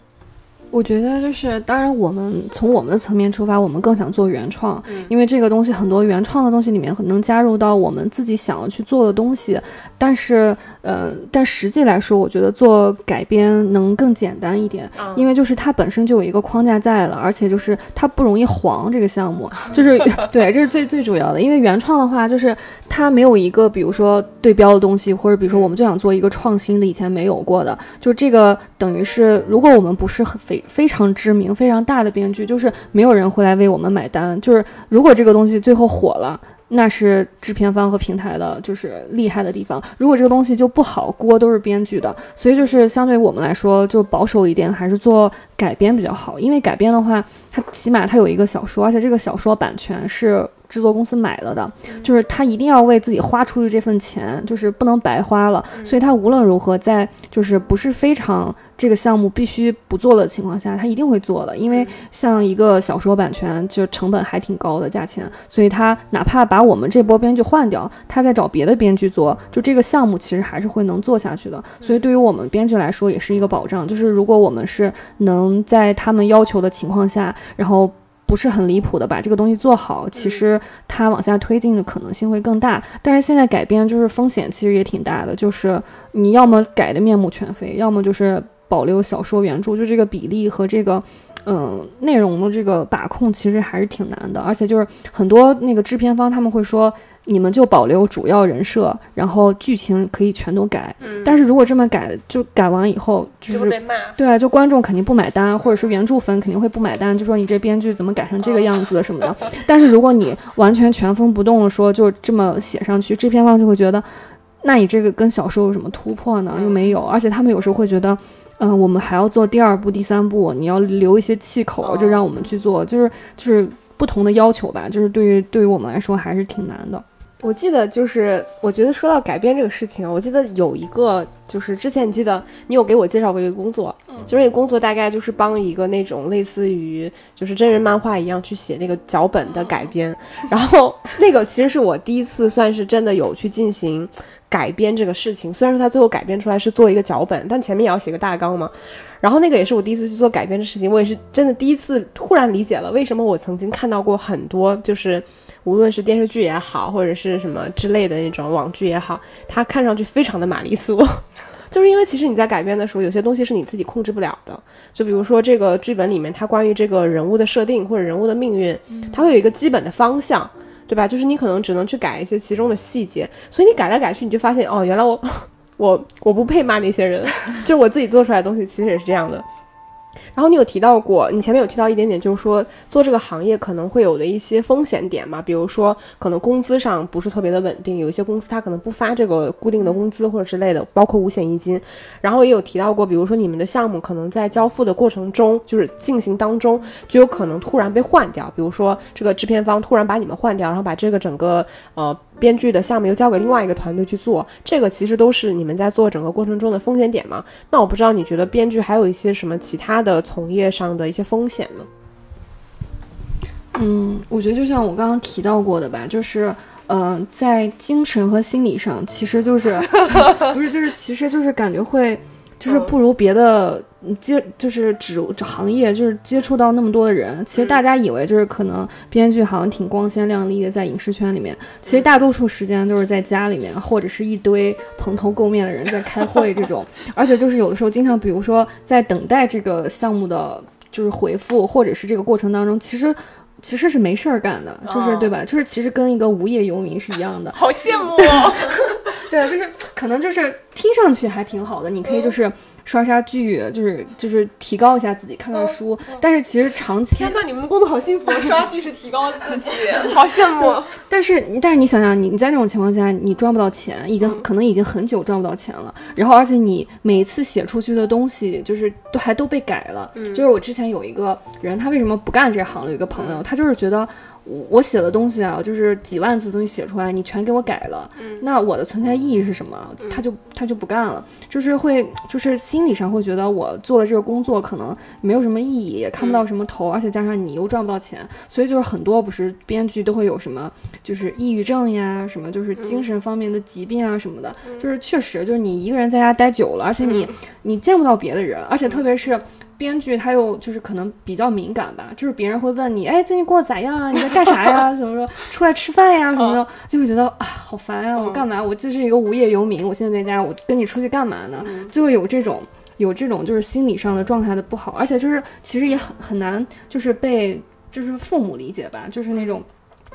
我觉得就是，当然我们从我们的层面出发，我们更想做原创，因为这个东西很多原创的东西里面能加入到我们自己想要去做的东西。但是，呃，但实际来说，我觉得做改编能更简单一点，因为就是它本身就有一个框架在了，而且就是它不容易黄。这个项目就是 [laughs] 对，这是最最主要的。因为原创的话，就是它没有一个比如说对标的东西，或者比如说我们就想做一个创新的，以前没有过的，就这个等于是如果我们不是很非。常知名、非常大的编剧，就是没有人会来为我们买单。就是如果这个东西最后火了，那是制片方和平台的，就是厉害的地方。如果这个东西就不好，锅都是编剧的。所以就是相对于我们来说，就保守一点，还是做改编比较好。因为改编的话，它起码它有一个小说，而且这个小说版权是制作公司买了的，就是他一定要为自己花出去这份钱，就是不能白花了。所以他无论如何，在就是不是非常这个项目必须不做的情况下，他一定会做的。因为像一个小说版权，就成本还挺高的价钱，所以他哪怕把我们这波编剧换掉，他再找别的编剧做，就这个项目其实还是会能做下去的。所以对于我们编剧来说，也是一个保障。就是如果我们是能在他们要求的情况下，然后。不是很离谱的把这个东西做好，其实它往下推进的可能性会更大。但是现在改编就是风险其实也挺大的，就是你要么改的面目全非，要么就是保留小说原著，就这个比例和这个嗯内容的这个把控其实还是挺难的。而且就是很多那个制片方他们会说。你们就保留主要人设，然后剧情可以全都改。但是如果这么改，就改完以后就是被骂。对啊，就观众肯定不买单，或者是原著粉肯定会不买单，就说你这编剧怎么改成这个样子什么的。[laughs] 但是如果你完全全封不动的说就这么写上去，制片方就会觉得，那你这个跟小说有什么突破呢？又没有，而且他们有时候会觉得，嗯，我们还要做第二部、第三部，你要留一些气口，就让我们去做，就是就是不同的要求吧。就是对于对于我们来说还是挺难的。我记得就是，我觉得说到改编这个事情，我记得有一个，就是之前你记得你有给我介绍过一个工作，就是那个工作大概就是帮一个那种类似于就是真人漫画一样去写那个脚本的改编，然后那个其实是我第一次算是真的有去进行改编这个事情，虽然说他最后改编出来是做一个脚本，但前面也要写个大纲嘛。然后那个也是我第一次去做改编的事情，我也是真的第一次突然理解了为什么我曾经看到过很多，就是无论是电视剧也好，或者是什么之类的那种网剧也好，它看上去非常的玛丽苏，[laughs] 就是因为其实你在改编的时候，有些东西是你自己控制不了的。就比如说这个剧本里面，它关于这个人物的设定或者人物的命运，它会有一个基本的方向，对吧？就是你可能只能去改一些其中的细节，所以你改来改去，你就发现哦，原来我。[laughs] 我我不配骂那些人，[laughs] 就我自己做出来的东西，其实也是这样的。然后你有提到过，你前面有提到一点点，就是说做这个行业可能会有的一些风险点嘛，比如说可能工资上不是特别的稳定，有一些公司它可能不发这个固定的工资或者之类的，包括五险一金。然后也有提到过，比如说你们的项目可能在交付的过程中，就是进行当中就有可能突然被换掉，比如说这个制片方突然把你们换掉，然后把这个整个呃。编剧的项目又交给另外一个团队去做，这个其实都是你们在做整个过程中的风险点嘛？那我不知道你觉得编剧还有一些什么其他的从业上的一些风险呢？嗯，我觉得就像我刚刚提到过的吧，就是，嗯，在精神和心理上，其实就是，[laughs] 不是，就是，其实就是感觉会。就是不如别的接，就是指行业，就是接触到那么多的人。其实大家以为就是可能编剧好像挺光鲜亮丽的，在影视圈里面，其实大多数时间都是在家里面，或者是一堆蓬头垢面的人在开会这种。而且就是有的时候经常，比如说在等待这个项目的就是回复，或者是这个过程当中，其实。其实是没事儿干的，就是对吧？就是其实跟一个无业游民是一样的。好羡慕。[laughs] 对，就是可能就是听上去还挺好的，你可以就是刷刷剧，就是就是提高一下自己，看看书。但是其实长期，天呐，你们的工作好幸福，刷剧是提高自己，[laughs] 好羡慕。但是但是你想想，你你在这种情况下，你赚不到钱，已经可能已经很久赚不到钱了。然后而且你每一次写出去的东西，就是都还都被改了。就是我之前有一个人，他为什么不干这行了？有一个朋友。他就是觉得我我写的东西啊，就是几万字东西写出来，你全给我改了，那我的存在意义是什么？他就他就不干了，就是会就是心理上会觉得我做了这个工作可能没有什么意义，也看不到什么头，而且加上你又赚不到钱，所以就是很多不是编剧都会有什么就是抑郁症呀，什么就是精神方面的疾病啊什么的，就是确实就是你一个人在家待久了，而且你你见不到别的人，而且特别是。编剧他又就是可能比较敏感吧，就是别人会问你，哎，最近过得咋样啊？你在干啥呀？[laughs] 怎么说出来吃饭呀？什么的，就会觉得啊，好烦呀！我干嘛？我就是一个无业游民，我现在在家，我跟你出去干嘛呢？就会有这种有这种就是心理上的状态的不好，而且就是其实也很很难，就是被就是父母理解吧，就是那种。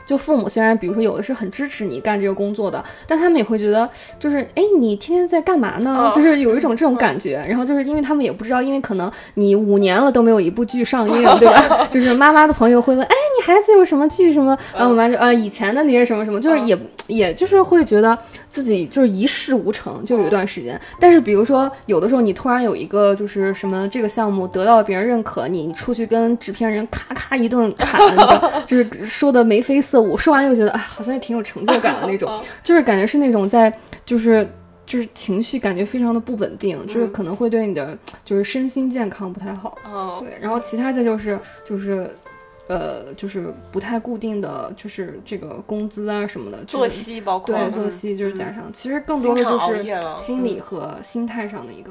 就父母虽然比如说有的是很支持你干这个工作的，但他们也会觉得就是哎你天天在干嘛呢？就是有一种这种感觉。然后就是因为他们也不知道，因为可能你五年了都没有一部剧上映，对吧？[laughs] 就是妈妈的朋友会问，哎你孩子有什么剧什么？然后我妈就呃以前的那些什么什么，就是也也就是会觉得自己就是一事无成，就有一段时间。但是比如说有的时候你突然有一个就是什么这个项目得到了别人认可，你你出去跟制片人咔咔一顿砍，[laughs] 就是说的眉飞我说完又觉得啊，好像也挺有成就感的那种，[laughs] 就是感觉是那种在就是。就是情绪感觉非常的不稳定，就是可能会对你的就是身心健康不太好。哦，对，然后其他的就是就是，呃，就是不太固定的，就是这个工资啊什么的，作息包括对作息就是加上，其实更多的就是心理和心态上的一个，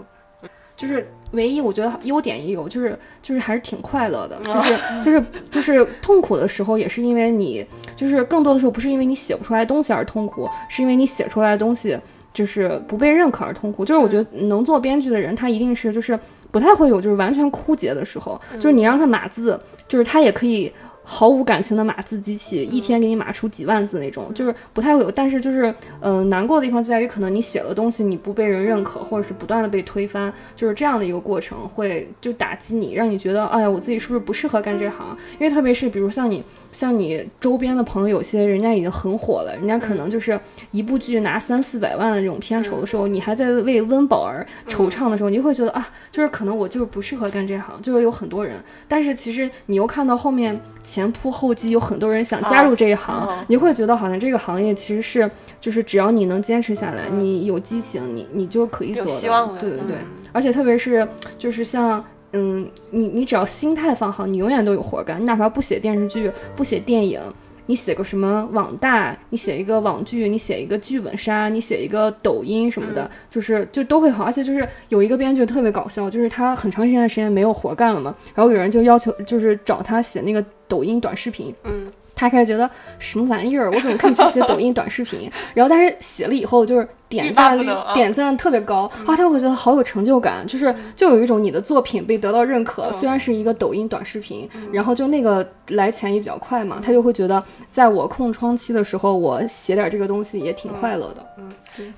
就是唯一我觉得优点也有，就是就是还是挺快乐的，就是 [laughs] 就是就是痛苦的时候也是因为你，就是更多的时候不是因为你写不出来东西而痛苦，是因为你写出来的东西。就是不被认可而痛苦，就是我觉得能做编剧的人，他一定是就是不太会有就是完全枯竭的时候，就是你让他码字，就是他也可以毫无感情的码字机器，一天给你码出几万字那种，就是不太会有。但是就是嗯、呃难过的地方就在于可能你写的东西你不被人认可，或者是不断的被推翻，就是这样的一个过程会就打击你，让你觉得哎呀我自己是不是不适合干这行？因为特别是比如像你像你周边的朋友，有些人家已经很火了，人家可能就是一部剧拿三四百万的这种片酬的时候，你还在为温饱而惆怅的时候，你会觉得啊，就是可能我就是不适合干这行，就是有很多人，但是其实你又看到后面前仆后继，有很多人想加入这一行，你会觉得好像这个行业其实是就是只要你能坚持下来，你有激情，你你就可以做的，有希望的对对对，嗯。而且特别是就是像。嗯，你你只要心态放好，你永远都有活干。你哪怕不写电视剧，不写电影，你写个什么网大，你写一个网剧，你写一个剧本杀，你写一个抖音什么的，就是就都会好。而且就是有一个编剧特别搞笑，就是他很长时间的时间没有活干了嘛，然后有人就要求就是找他写那个抖音短视频，嗯，他开始觉得什么玩意儿，我怎么可以去写抖音短视频？然后但是写了以后就是点赞率点赞特别高，啊，他会觉得好有成就感，就是就有一种你的作品被得到认可，虽然是一个抖音短视频，然后就那个来钱也比较快嘛，他就会觉得在我空窗期的时候，我写点这个东西也挺快乐的。嗯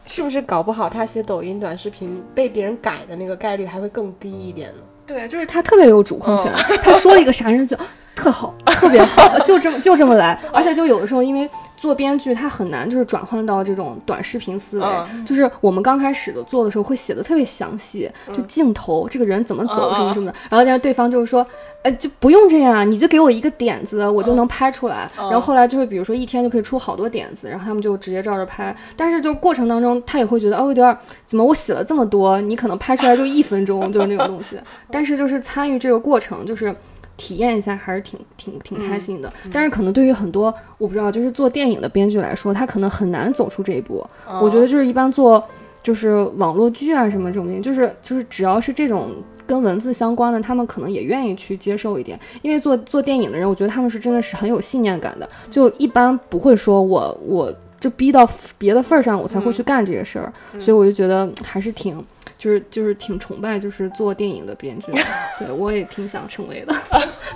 是不是搞不好他写抖音短视频被别人改的那个概率还会更低一点呢？对，就是他特别有主控权，他说一个啥人就 [laughs] 特好，特别好，[laughs] 就这么就这么来。而且就有的时候，因为做编剧，他很难就是转换到这种短视频思维。就是我们刚开始的做的时候，会写的特别详细，就镜头这个人怎么走什么什么的。然后但是对方就是说，哎，就不用这样，你就给我一个点子，我就能拍出来。然后后来就会比如说一天就可以出好多点子，然后他们就直接照着拍。但是就过程当中，他也会觉得哦，有点儿怎么我写了这么多，你可能拍出来就一分钟，就是那种东西。但是就是参与这个过程，就是体验一下，还是挺挺挺开心的。但是可能对于很多我不知道，就是做电影的编剧来说，他可能很难走出这一步。我觉得就是一般做就是网络剧啊什么这种电影，就是就是只要是这种。跟文字相关的，他们可能也愿意去接受一点，因为做做电影的人，我觉得他们是真的是很有信念感的，就一般不会说我我就逼到别的份儿上，我才会去干这些事儿，所以我就觉得还是挺就是就是挺崇拜就是做电影的编剧，[laughs] 对我也挺想成为的。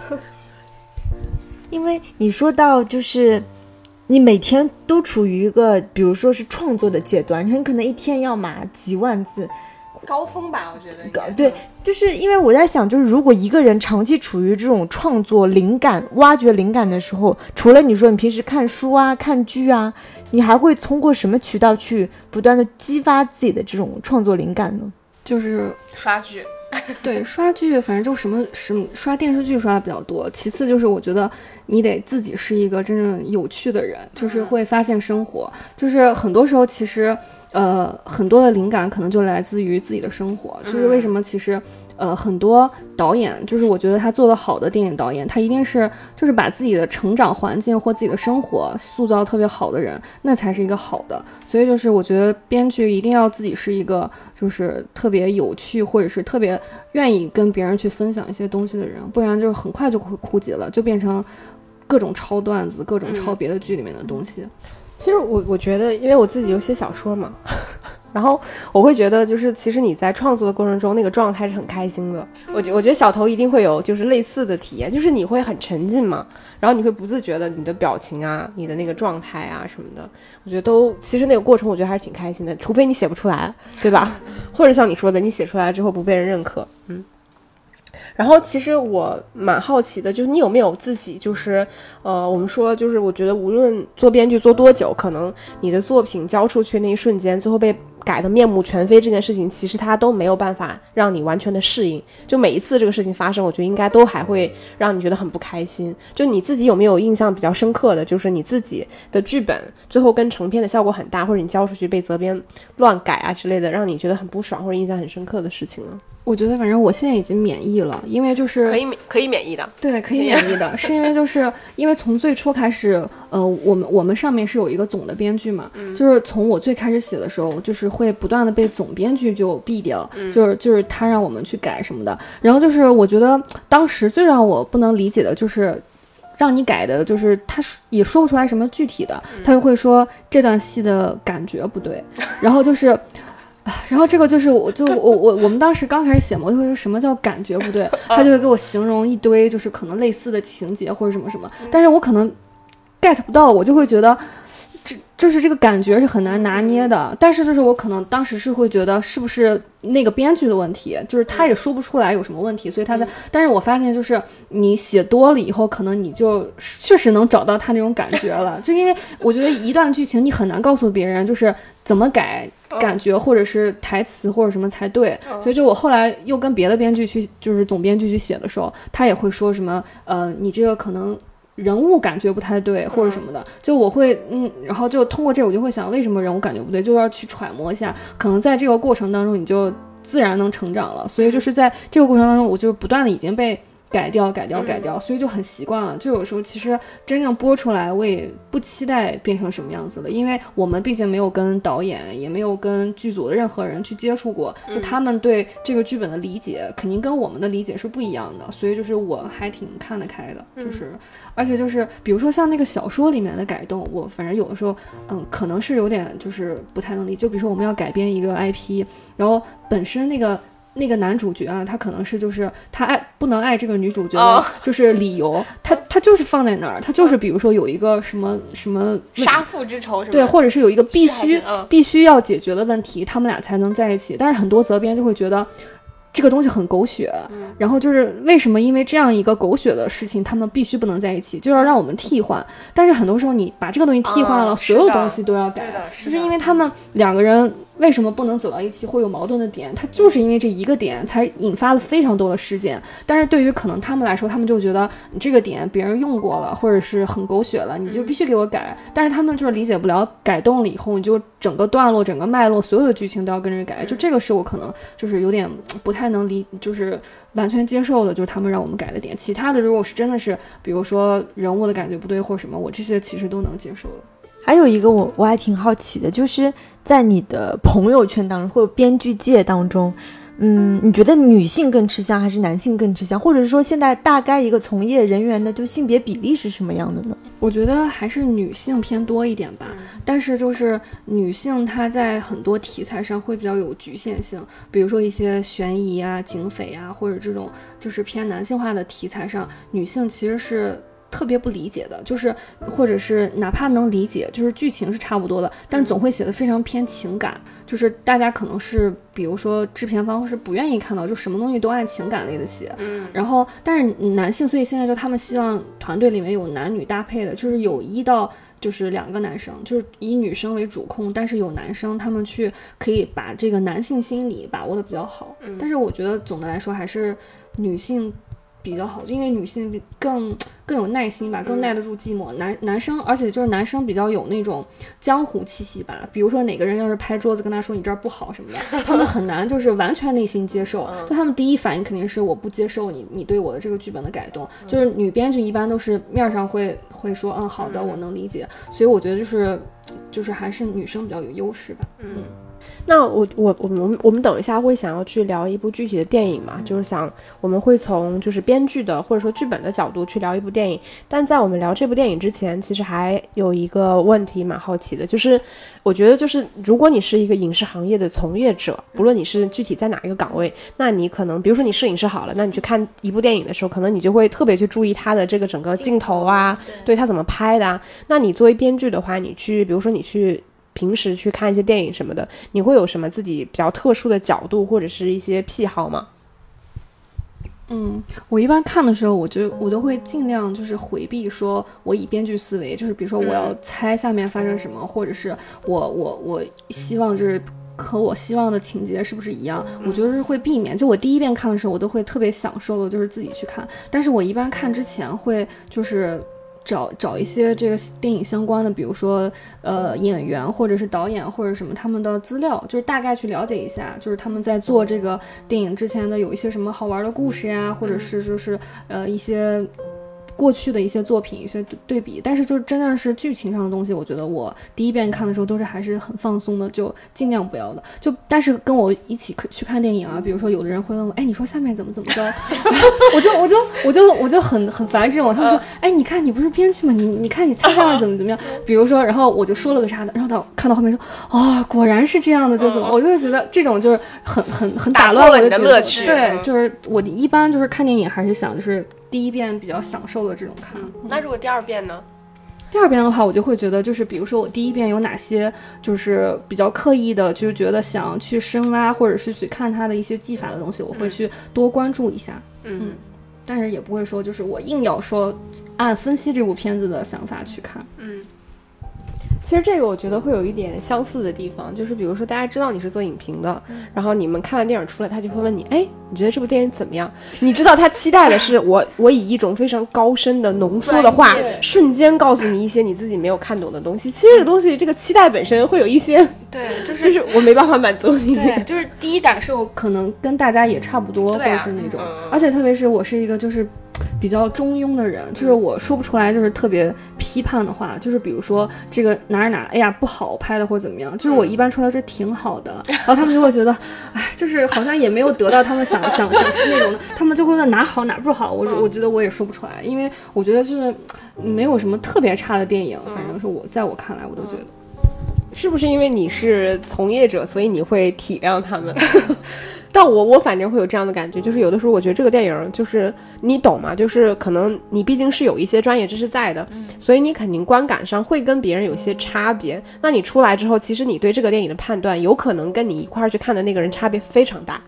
[laughs] 因为你说到就是。你每天都处于一个，比如说是创作的阶段，你很可能一天要码几万字，高峰吧，我觉得高。对，就是因为我在想，就是如果一个人长期处于这种创作灵感、挖掘灵感的时候，除了你说你平时看书啊、看剧啊，你还会通过什么渠道去不断的激发自己的这种创作灵感呢？就是刷剧，[laughs] 对刷剧，反正就什么什么刷电视剧刷的比较多。其次就是我觉得你得自己是一个真正有趣的人，就是会发现生活。就是很多时候其实呃很多的灵感可能就来自于自己的生活。就是为什么其实呃很多导演，就是我觉得他做的好的电影导演，他一定是就是把自己的成长环境或自己的生活塑造特别好的人，那才是一个好的。所以就是我觉得编剧一定要自己是一个就是特别有趣或者是特别愿意跟别人去分享一些东西的人，不然就是很快就会枯竭了，就变成各种抄段子、各种抄别的剧里面的东西。其实我我觉得，因为我自己有写小说嘛，然后我会觉得，就是其实你在创作的过程中，那个状态是很开心的。我觉我觉得小头一定会有就是类似的体验，就是你会很沉浸嘛，然后你会不自觉的你的表情啊、你的那个状态啊什么的，我觉得都其实那个过程我觉得还是挺开心的，除非你写不出来，对吧？[laughs] 或者像你说的，你写出来之后不被人认可，嗯。然后其实我蛮好奇的，就是你有没有自己就是，呃，我们说就是，我觉得无论做编剧做多久，可能你的作品交出去那一瞬间，最后被改的面目全非这件事情，其实它都没有办法让你完全的适应。就每一次这个事情发生，我觉得应该都还会让你觉得很不开心。就你自己有没有印象比较深刻的，就是你自己的剧本最后跟成片的效果很大，或者你交出去被责编乱改啊之类的，让你觉得很不爽或者印象很深刻的事情呢？我觉得反正我现在已经免疫了，因为就是可以免可以免疫的。对，可以免疫的，[laughs] 是因为就是因为从最初开始，呃，我们我们上面是有一个总的编剧嘛，就是从我最开始写的时候，就是会不断的被总编剧就毙掉，就是就是他让我们去改什么的，然后就是我觉得当时最让我不能理解的就是。让你改的，就是他说也说不出来什么具体的，他就会说这段戏的感觉不对，[laughs] 然后就是，啊 [laughs] 然后这个就是我就我我我们当时刚开始写嘛，我就会说什么叫感觉不对，[laughs] 他就会给我形容一堆就是可能类似的情节或者什么什么，但是我可能 get 不到，我就会觉得。这就是这个感觉是很难拿捏的，但是就是我可能当时是会觉得是不是那个编剧的问题，就是他也说不出来有什么问题，所以他在。但是我发现就是你写多了以后，可能你就确实能找到他那种感觉了，就因为我觉得一段剧情你很难告诉别人就是怎么改感觉或者是台词或者什么才对，所以就我后来又跟别的编剧去就是总编剧去写的时候，他也会说什么呃你这个可能。人物感觉不太对，或者什么的，就我会嗯，然后就通过这，我就会想，为什么人物感觉不对，就要去揣摩一下，可能在这个过程当中，你就自然能成长了。所以就是在这个过程当中，我就不断的已经被改掉、改掉、改掉，所以就很习惯了。就有时候其实真正播出来，我也不期待变成什么样子的，因为我们毕竟没有跟导演，也没有跟剧组的任何人去接触过，就他们对这个剧本的理解肯定跟我们的理解是不一样的，所以就是我还挺看得开的，就是。而且就是，比如说像那个小说里面的改动，我反正有的时候，嗯，可能是有点就是不太能理解。就比如说我们要改编一个 IP，然后本身那个那个男主角啊，他可能是就是他爱不能爱这个女主角哦的，[laughs] 就是理由，他他就是放在那儿，他就是比如说有一个什么什么杀父之仇什么的？对，或者是有一个必须必须要解决的问题，他们俩才能在一起。但是很多责编就会觉得。这个东西很狗血，嗯然后就是为什么？因为这样一个狗血的事情，他们必须不能在一起，就要让我们替换。但是很多时候，你把这个东西替换了，所有东西都要改，是就是因为他们两个人为什么不能走到一起，会有矛盾的点，它就是因为这一个点才引发了非常多的事件。但是对于可能他们来说，他们就觉得你这个点别人用过了，或者是很狗血了，你就必须给我改。但是他们就是理解不了，改动了以后，你就整个段落、整个脉络，所有的剧情都要跟着改。就这个是我可能就是有点不太能理，就是完全接受的，就是他们让我们改的点。其他的，如果是真的是，比如说人物的感觉不对或者什么，我这些其实都能接受的。还有一个我我还挺好奇的，就是在你的朋友圈当中或者编剧界当中，嗯，你觉得女性更吃香还是男性更吃香？或者是说现在大概一个从业人员的就性别比例是什么样的呢？我觉得还是女性偏多一点吧，但是就是女性她在很多题材上会比较有局限性，比如说一些悬疑啊、警匪啊，或者这种就是偏男性化的题材上，女性其实是。特别不理解的，就是或者是哪怕能理解，就是剧情是差不多的，但总会写的非常偏情感，就是大家可能是比如说制片方是不愿意看到，就什么东西都按情感类的写，嗯，然后，但是男性，所以现在就他们希望团队里面有男女搭配的，就是有一到就是两个男生，就是以女生为主控，但是有男生他们去可以把这个男性心理把握的比较好。嗯但是我觉得总的来说还是女性。比较好，因为女性比更更有耐心吧，更耐得住寂寞。男男生，而且就是男生比较有那种江湖气息吧。比如说哪个人要是拍桌子跟他说你这儿不好什么的，[laughs] 他们很难就是完全内心接受。就他们第一反应肯定是我不接受你你对我的这个剧本的改动。就是女编剧一般都是面上会会说嗯好的我能理解，所以我觉得就是就是还是女生比较有优势吧。那我我我们我们等一下会想要去聊一部具体的电影嘛，就是想我们会从就是编剧的或者说剧本的角度去聊一部电影。但在我们聊这部电影之前，其实还有一个问题蛮好奇的，就是我觉得就是如果你是一个影视行业的从业者，不论你是具体在哪一个岗位，那你可能比如说你摄影师好了，那你去看一部电影的时候，可能你就会特别去注意它的这个整个镜头啊，对它怎么拍的啊。那你作为编剧的话，你去比如说你去。平时去看一些电影什么的，你会有什么自己比较特殊的角度或者是一些癖好吗？嗯，我一般看的时候，我就我都会尽量就是回避说，我以编剧思维，就是比如说我要猜下面发生什么，或者是我我我希望就是和我希望的情节是不是一样？我觉得是会避免。就我第一遍看的时候，我都会特别享受的，就是自己去看。但是我一般看之前会就是。找找一些这个电影相关的，比如说呃演员或者是导演或者什么他们的资料，就是大概去了解一下，就是他们在做这个电影之前的有一些什么好玩的故事呀，或者是就是呃一些过去的一些作品一些对对比。但是就是真正是剧情上的东西，我觉得我第一遍看的时候都是还是很放松的，就尽量不要的。就但是跟我一起去看电影啊，比如说有的人会问我，哎，你说下面怎么怎么着，[laughs] 我就我就我就我就很很烦这种。他们说，哎，你看你不是编剧吗？你你看你猜下面怎么怎么样？比如说，然后我就说了个啥的，然后到看到后面说，哦，果然是这样的，就怎么，我就觉得这种就是很很很打乱我你的乐趣对，嗯就是我一般就是看电影还是想就是第一遍比较享受的这种看。那如果第二遍呢？第二遍的话，我就会觉得，就是比如说我第一遍有哪些就是比较刻意的，就是觉得想去深挖或者是去看它的一些技法的东西，我会去多关注一下。嗯但是也不会说就是我硬要说按分析这部片子的想法去看。嗯。其实这个我觉得会有一点相似的地方，就是比如说大家知道你是做影评的，然后你们看完电影出来，他就会问你，哎，你觉得这部电影怎么样？你知道他期待的是我，我以一种非常高深的浓缩的话，瞬间告诉你一些你自己没有看懂的东西。其实这东西，这个期待本身会有一些，对，就是就是我没办法满足你。对，就是第一感受可能跟大家也差不多，或者是那种，嗯而且特别是我是一个就是比较中庸的人，就是我说不出来就是特别批判的话，就是比如说这个哪儿哪儿，哎呀不好拍的或怎么样，就是我一般出来是挺好的，[laughs] 然后他们就会觉得，哎，就是好像也没有得到他们想想想去那种的，他们就会问哪好哪不好，我我觉得我也说不出来，因为我觉得就是没有什么特别差的电影，反正是我在我看来我都觉得。是不是因为你是从业者，所以你会体谅他们？但我我反正会有这样的感觉，就是有的时候我觉得这个电影就是你懂吗？就是可能你毕竟是有一些专业知识在的，所以你肯定观感上会跟别人有些差别。那你出来之后，其实你对这个电影的判断有可能跟你一块儿去看的那个人差别非常大。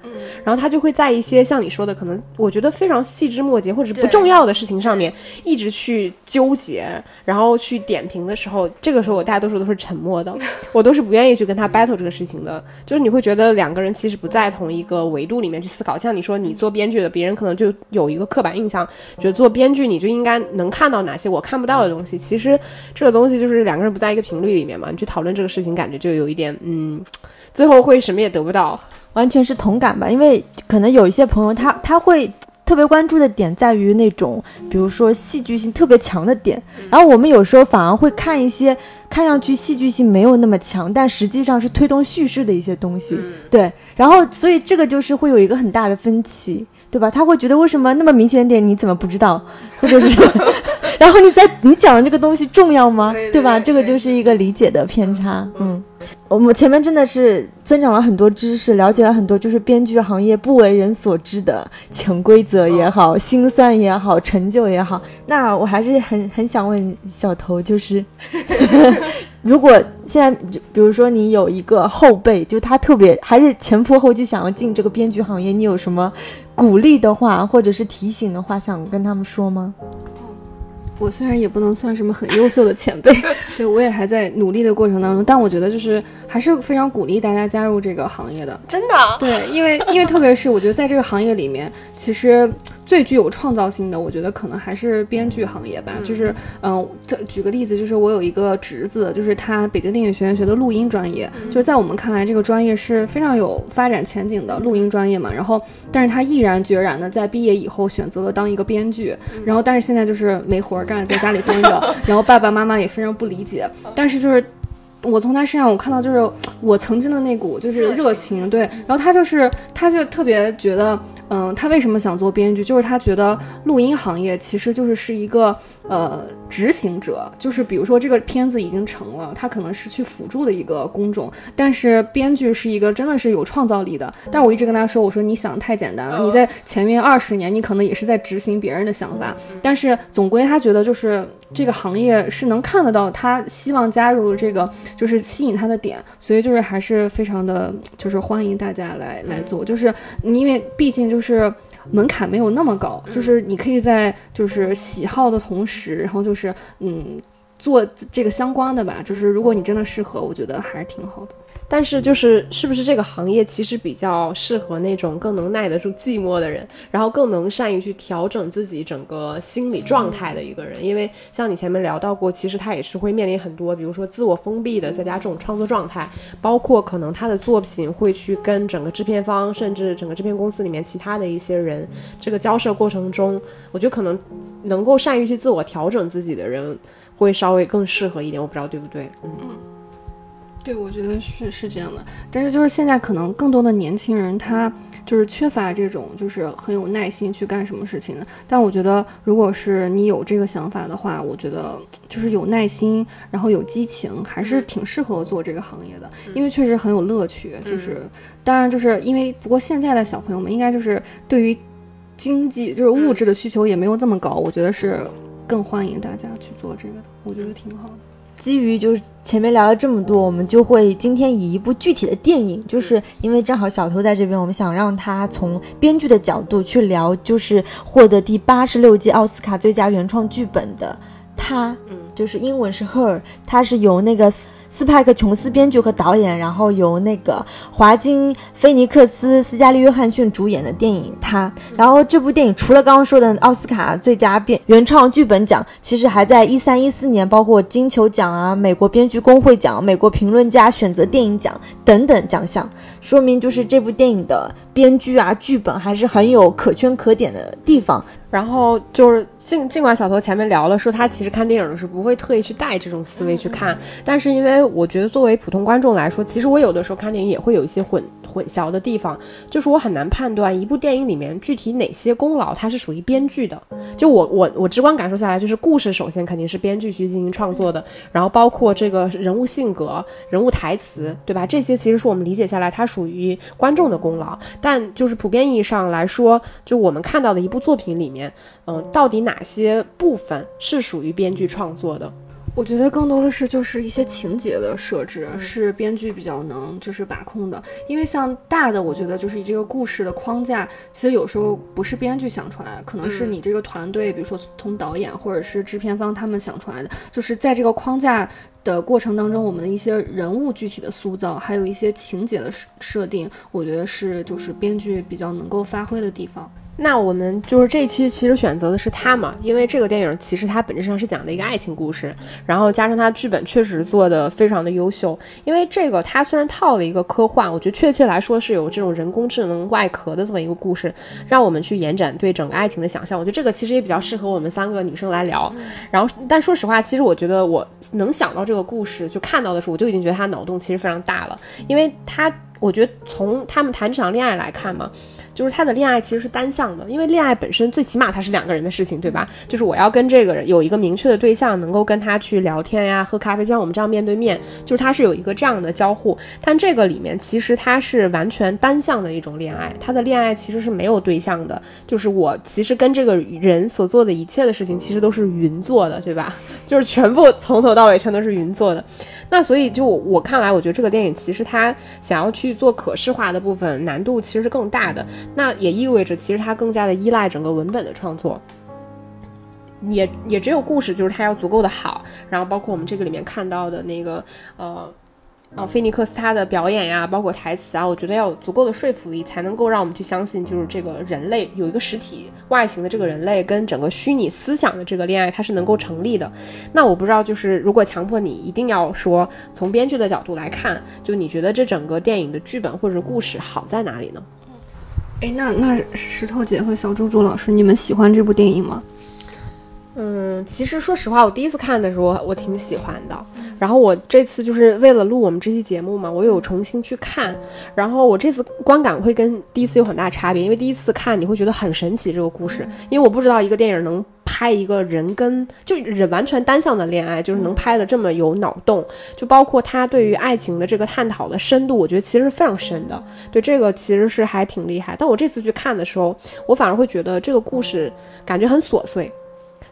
然后他就会在一些像你说的，可能我觉得非常细枝末节或者是不重要的事情上面一直去纠结，然后去点评的时候，这个时候我大多数都是沉默的，[laughs] 我都是不愿意去跟他 battle 这个事情的。就是你会觉得两个人其实不在同一个维度里面去思考。像你说你做编剧的，别人可能就有一个刻板印象，觉得做编剧你就应该能看到哪些我看不到的东西。其实这个东西就是两个人不在一个频率里面嘛，你去讨论这个事情，感觉就有一点嗯，最后会什么也得不到。完全是同感吧，因为可能有一些朋友他他会特别关注的点在于那种，比如说戏剧性特别强的点，然后我们有时候反而会看一些看上去戏剧性没有那么强，但实际上是推动叙事的一些东西，对，然后所以这个就是会有一个很大的分歧，对吧？他会觉得为什么那么明显的点你怎么不知道，[laughs] 或者是，然后你在你讲的这个东西重要吗？对对吧？这个就是一个理解的偏差，嗯。我们前面真的是增长了很多知识，了解了很多就是编剧行业不为人所知的潜规则也好、心酸也好、成就也好。那我还是很很想问小头，就是 [laughs] 如果现在就比如说你有一个后辈，就他特别还是前仆后继想要进这个编剧行业，你有什么鼓励的话或者是提醒的话想跟他们说吗？我虽然也不能算什么很优秀的前辈，[laughs] 对我也还在努力的过程当中，但我觉得就是还是非常鼓励大家加入这个行业的。真的，对，因为因为特别是我觉得在这个行业里面，其实最具有创造性的，我觉得可能还是编剧行业吧。就是嗯，这举个例子，就是我有一个侄子，就是他北京电影学院学的录音专业，就是在我们看来这个专业是非常有发展前景的录音专业嘛。然后，但是他毅然决然的在毕业以后选择了当一个编剧，然后但是现在就是没活儿干，在家里蹲着，然后爸爸妈妈也非常不理解，但是就是。我从他身上我看到就是我曾经的那股就是热情，对，然后他就是他就特别觉得，嗯、他为什么想做编剧，就是他觉得录音行业其实就是是一个呃执行者，就是比如说这个片子已经成了，他可能是去辅助的一个工种，但是编剧是一个真的是有创造力的。但我一直跟他说，我说你想太简单了，你在前面二十年你可能也是在执行别人的想法，但是总归他觉得就是这个行业是能看得到他希望加入这个就是吸引他的点，所以就是还是非常的就是欢迎大家来来做，就是因为毕竟就是。门槛没有那么高，就是你可以在就是喜好的同时，然后就是嗯做这个相关的吧，就是如果你真的适合，我觉得还是挺好的。但是就是是不是这个行业其实比较适合那种更能耐得住寂寞的人，然后更能善于去调整自己整个心理状态的一个人。因为像你前面聊到过，其实他也是会面临很多，比如说自我封闭的，在家这种创作状态，包括可能他的作品会去跟整个制片方，甚至整个制片公司里面其他的一些人这个交涉过程中，我觉得可能能够善于去自我调整自己的人。会稍微更适合一点，我不知道对不对。嗯，对，我觉得是是这样的。但是就是现在可能更多的年轻人他就是缺乏这种就是很有耐心去干什么事情的。但我觉得如果是你有这个想法的话，我觉得就是有耐心，然后有激情，还是挺适合做这个行业的，因为确实很有乐趣。就是当然就是因为不过现在的小朋友们应该就是对于经济就是物质的需求也没有这么高，我觉得是。更欢迎大家去做这个的，我觉得挺好的。基于就是前面聊了这么多，我们就会今天以一部具体的电影，就是因为正好小偷在这边，我们想让他从编剧的角度去聊，就是获得第八十六届奥斯卡最佳原创剧本的他，嗯，就是英文是 Her，他是由那个。斯派克·琼斯编剧和导演，然后由那个华金·菲尼克斯、斯嘉丽·约翰逊主演的电影《他》。然后这部电影除了刚刚说的奥斯卡最佳编原创剧本奖，其实还在一三一四年包括金球奖啊、美国编剧工会奖、美国评论家选择电影奖等等奖项，说明就是这部电影的编剧啊、剧本还是很有可圈可点的地方。然后就是尽尽管小头前面聊了，说他其实看电影的时候不会特意去带这种思维去看，但是因为我觉得作为普通观众来说，其实我有的时候看电影也会有一些混混淆的地方，就是我很难判断一部电影里面具体哪些功劳它是属于编剧的。就我我我直观感受下来，就是故事首先肯定是编剧去进行创作的，然后包括这个人物性格、人物台词，对吧？这些其实是我们理解下来它属于观众的功劳，但就是普遍意义上来说，就我们看到的一部作品里面。嗯，到底哪些部分是属于编剧创作的？我觉得更多的是就是一些情节的设置是编剧比较能就是把控的，因为像大的，我觉得就是以这个故事的框架，其实有时候不是编剧想出来，可能是你这个团队，比如说从导演或者是制片方他们想出来的，就是在这个框架的过程当中，我们的一些人物具体的塑造，还有一些情节的设定，我觉得是就是编剧比较能够发挥的地方。那我们就是这一期其实选择的是他嘛，因为这个电影其实它本质上是讲的一个爱情故事，然后加上它剧本确实做的非常的优秀。因为这个它虽然套了一个科幻，我觉得确切来说是有这种人工智能外壳的这么一个故事，让我们去延展对整个爱情的想象。我觉得这个其实也比较适合我们三个女生来聊。然后，但说实话，其实我觉得我能想到这个故事，就看到的时候，我就已经觉得他脑洞其实非常大了，因为他，我觉得从他们谈这场恋爱来看嘛。就是他的恋爱其实是单向的，因为恋爱本身最起码它是两个人的事情，对吧？就是我要跟这个人有一个明确的对象，能够跟他去聊天呀、喝咖啡，像我们这样面对面，就是他是有一个这样的交互。但这个里面其实它是完全单向的一种恋爱，他的恋爱其实是没有对象的，就是我其实跟这个人所做的一切的事情，其实都是云做的，对吧？[laughs] 就是全部从头到尾全都是云做的。那所以就我看来，我觉得这个电影其实它想要去做可视化的部分，难度其实是更大的。那也意味着，其实它更加的依赖整个文本的创作，也也只有故事，就是它要足够的好。然后包括我们这个里面看到的那个，呃。啊，菲尼克斯他的表演呀，包括台词啊，我觉得要有足够的说服力，才能够让我们去相信，就是这个人类有一个实体外形的这个人类跟整个虚拟思想的这个恋爱，它是能够成立的。那我不知道，就是如果强迫你一定要说从编剧的角度来看，就你觉得这整个电影的剧本或者故事好在哪里呢？哎，那那石头姐和小猪猪老师，你们喜欢这部电影吗？嗯，其实说实话，我第一次看的时候，我挺喜欢的。然后我这次就是为了录我们这期节目嘛，我有重新去看。然后我这次观感会跟第一次有很大差别，因为第一次看你会觉得很神奇这个故事，因为我不知道一个电影能拍一个人跟就人完全单向的恋爱，就是能拍的这么有脑洞，就包括他对于爱情的这个探讨的深度，我觉得其实是非常深的。对这个其实是还挺厉害。但我这次去看的时候，我反而会觉得这个故事感觉很琐碎。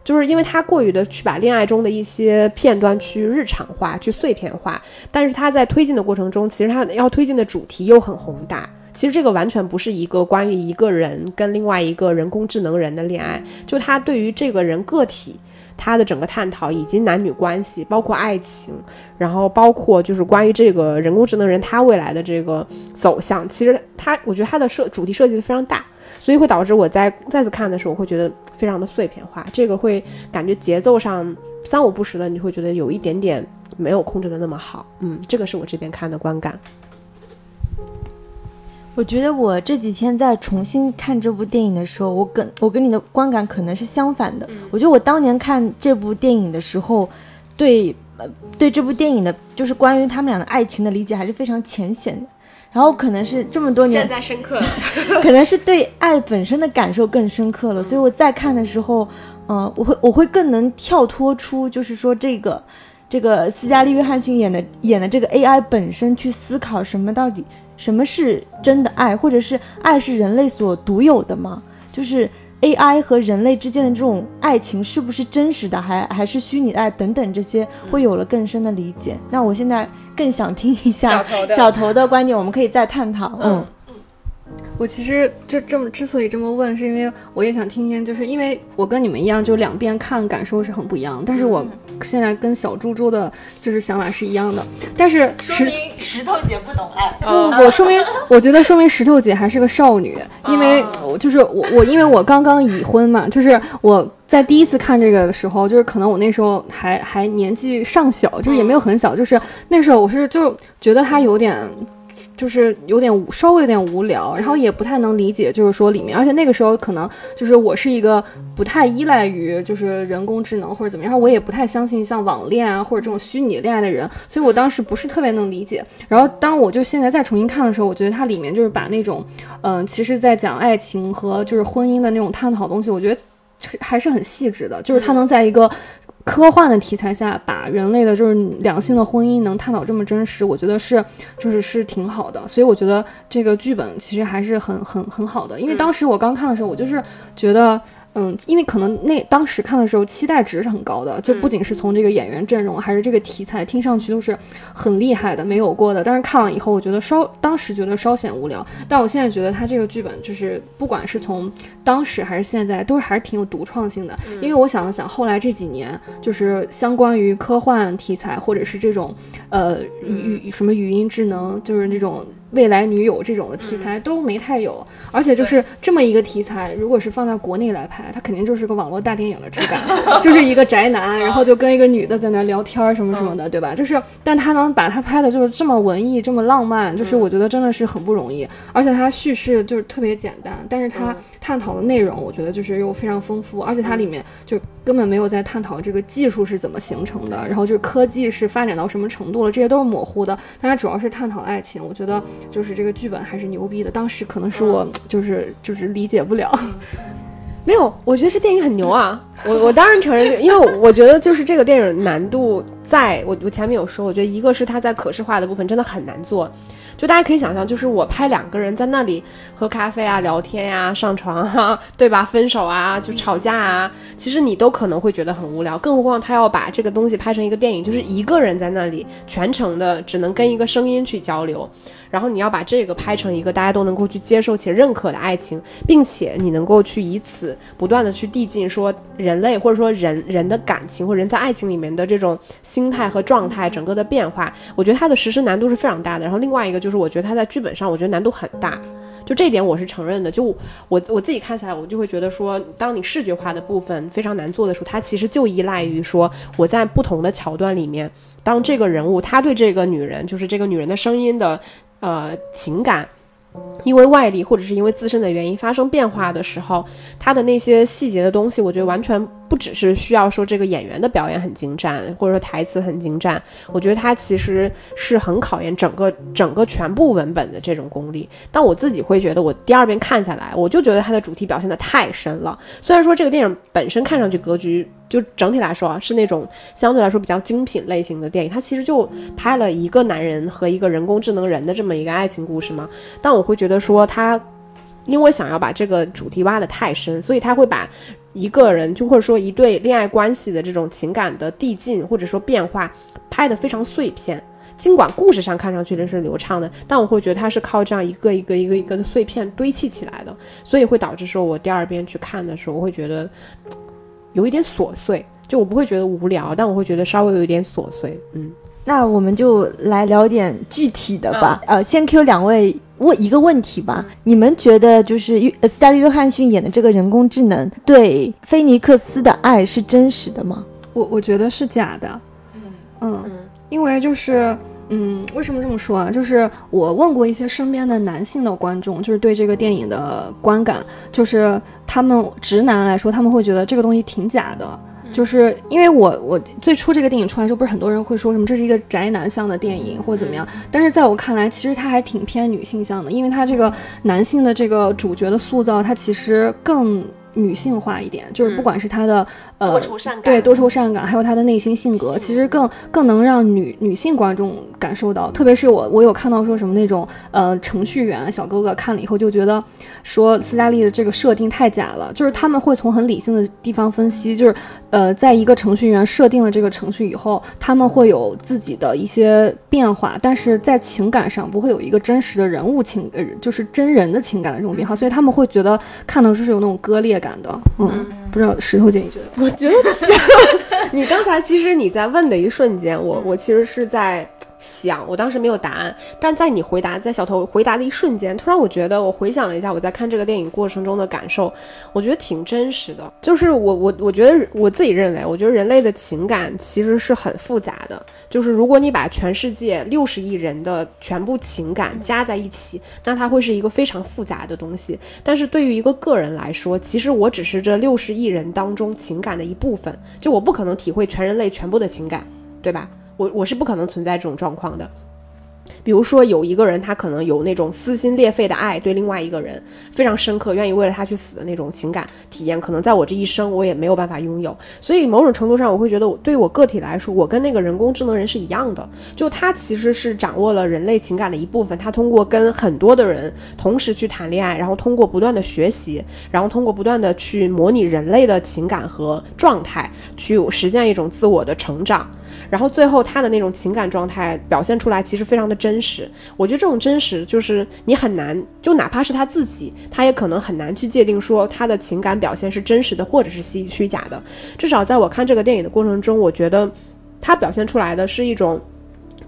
就是因为他过于的去把恋爱中的一些片段去日常化、去碎片化，但是他在推进的过程中，其实他要推进的主题又很宏大。其实这个完全不是一个关于一个人跟另外一个人工智能人的恋爱，就他对于这个人个体。他的整个探讨，以及男女关系，包括爱情，然后包括就是关于这个人工智能人他未来的这个走向，其实他我觉得他的设主题设计的非常大，所以会导致我在再次看的时候，我会觉得非常的碎片化，这个会感觉节奏上三五不时的，你会觉得有一点点没有控制的那么好，嗯，这个是我这边看的观感。我觉得我这几天在重新看这部电影的时候，我跟我跟你的观感可能是相反的。我觉得我当年看这部电影的时候，对呃对这部电影的，就是关于他们俩的爱情的理解还是非常浅显的。然后可能是这么多年，现在深刻了，[laughs] 可能是对爱本身的感受更深刻了。所以我在看的时候，嗯、我会我会更能跳脱出，就是说这个这个斯嘉丽·约翰逊演的演的这个 AI 本身去思考什么到底什么是真的爱，或者是爱是人类所独有的吗？就是 AI 和人类之间的这种爱情是不是真实的，还还是虚拟的爱等等这些，会有了更深的理解。那我现在更想听一下小头的小头的观点，我们可以再探讨。嗯我其实就这么之所以这么问，是因为我也想听听，就是因为我跟你们一样，就两边看感受是很不一样，但是我现在跟小猪猪的就是想法是一样的，但是石说明石头姐不懂爱。[laughs] 不，我说明，[laughs] 我觉得说明石头姐还是个少女，因为我就是我我因为我刚刚已婚嘛，就是我在第一次看这个的时候，就是可能我那时候还还年纪尚小，就是也没有很小，就是那时候我是就觉得她有点。就是有点，稍微有点无聊，然后也不太能理解，就是说里面，而且那个时候可能就是我是一个不太依赖于就是人工智能或者怎么样，然后我也不太相信像网恋啊或者这种虚拟恋爱的人，所以我当时不是特别能理解。然后当我就现在再重新看的时候，我觉得它里面就是把那种，嗯、其实在讲爱情和就是婚姻的那种探讨东西，我觉得还是很细致的，就是它能在一个。科幻的题材下，把人类的就是两性的婚姻能探讨这么真实，我觉得是就是是挺好的。所以我觉得这个剧本其实还是很很很好的。因为当时我刚看的时候，我就是觉得。嗯，因为可能那当时看的时候期待值是很高的，就不仅是从这个演员阵容，还是这个题材，听上去都是很厉害的，没有过的。但是看完以后，我觉得稍当时觉得稍显无聊，但我现在觉得他这个剧本就是不管是从当时还是现在，都是还是挺有独创性的。因为我想了想，后来这几年就是相关于科幻题材或者是这种呃语语什么语音智能，就是那种。未来女友这种的题材都没太有，而且就是这么一个题材，如果是放在国内来拍，它肯定就是个网络大电影的质感，[laughs] 就是一个宅男，然后就跟一个女的在那聊天儿什么什么的，对吧？就是，但他能把它拍的就是这么文艺，这么浪漫，就是我觉得真的是很不容易，而且他叙事就是特别简单，但是他探讨的内容，我觉得就是又非常丰富，而且它里面就根本没有在探讨这个技术是怎么形成的，然后就是科技是发展到什么程度了，这些都是模糊的，但它主要是探讨爱情，我觉得就是这个剧本还是牛逼的，当时可能是我就是就是理解不了。[laughs] 没有，我觉得这电影很牛啊！[laughs] 我我当然承认，因为我觉得就是这个电影难度在，我我前面有说，我觉得一个是它在可视化的部分真的很难做，就大家可以想象，就是我拍两个人在那里喝咖啡啊、聊天呀、上床啊，[laughs] 对吧？分手啊，就吵架啊，其实你都可能会觉得很无聊，更何况他要把这个东西拍成一个电影，就是一个人在那里全程的只能跟一个声音去交流。然后你要把这个拍成一个大家都能够去接受且认可的爱情，并且你能够去以此不断的去递进说人类或者说人人的感情或人在爱情里面的这种心态和状态整个的变化，我觉得它的实施难度是非常大的。然后另外一个就是我觉得它在剧本上我觉得难度很大。就这点我是承认的，就我我自己看起来，我就会觉得说，当你视觉化的部分非常难做的时候，它其实就依赖于说我在不同的桥段里面，当这个人物他对这个女人，就是这个女人的声音的呃情感。因为外力或者是因为自身的原因发生变化的时候，他的那些细节的东西，我觉得完全不只是需要说这个演员的表演很精湛，或者说台词很精湛，我觉得他其实是很考验整个整个全部文本的这种功力。但我自己会觉得，我第二遍看下来，我就觉得它的主题表现的太深了。虽然说这个电影本身看上去格局就整体来说啊，是那种相对来说比较精品类型的电影，它其实就拍了一个男人和一个人工智能人的这么一个爱情故事嘛。但我会觉得说他，因为想要把这个主题挖得太深，所以他会把一个人就或者说一对恋爱关系的这种情感的递进或者说变化拍得非常碎片。尽管故事上看上去是流畅的，但我会觉得它是靠这样一个一个一个一个的碎片堆砌起来的，所以会导致说我第二遍去看的时候，我会觉得有一点琐碎，就我不会觉得无聊，但我会觉得稍微有一点琐碎。嗯，那我们就来聊点具体的吧。呃，先 Q 两位问一个问题吧，你们觉得就是约斯嘉丽·约翰逊演的这个人工智能对菲尼克斯的爱是真实的吗？我我觉得是假的。嗯嗯，因为就是。嗯，为什么这么说啊？就是我问过一些身边的男性的观众，就是对这个电影的观感，就是他们直男来说，他们会觉得这个东西挺假的。就是因为我我最初这个电影出来时候，不是很多人会说什么这是一个宅男向的电影或者怎么样？但是在我看来，其实它还挺偏女性向的，因为它这个男性的这个主角的塑造，它其实更。女性化一点，就是不管是她的呃多愁善感，对多愁善感，还有她的内心性格，其实更更能让女女性观众感受到。特别是我我有看到说什么那种呃程序员小哥哥看了以后就觉得说斯嘉丽的这个设定太假了，就是他们会从很理性的地方分析，就是呃在一个程序员设定了这个程序以后，他们会有自己的一些变化，但是在情感上不会有一个真实的人物情呃就是真人的情感的这种变化，所以他们会觉得看到就是有那种割裂。感的，嗯，不知道石头姐你觉得？我觉得，[laughs] 你刚才其实你在问的一瞬间，我我其实是在。想，我当时没有答案，但在你回答，在小头回答的一瞬间，突然我觉得，我回想了一下我在看这个电影过程中的感受，我觉得挺真实的。就是我我我觉得我自己认为，我觉得人类的情感其实是很复杂的。就是如果你把全世界六十亿人的全部情感加在一起，那它会是一个非常复杂的东西。但是对于一个个人来说，其实我只是这六十亿人当中情感的一部分，就我不可能体会全人类全部的情感，对吧？我我是不可能存在这种状况的。比如说，有一个人，他可能有那种撕心裂肺的爱，对另外一个人非常深刻，愿意为了他去死的那种情感体验，可能在我这一生我也没有办法拥有。所以，某种程度上，我会觉得，我对我个体来说，我跟那个人工智能人是一样的，就他其实是掌握了人类情感的一部分。他通过跟很多的人同时去谈恋爱，然后通过不断的学习，然后通过不断的去模拟人类的情感和状态，去实现一种自我的成长。然后最后他的那种情感状态表现出来，其实非常的真实。我觉得这种真实，就是你很难，就哪怕是他自己，他也可能很难去界定说他的情感表现是真实的，或者是虚虚假的。至少在我看这个电影的过程中，我觉得他表现出来的是一种。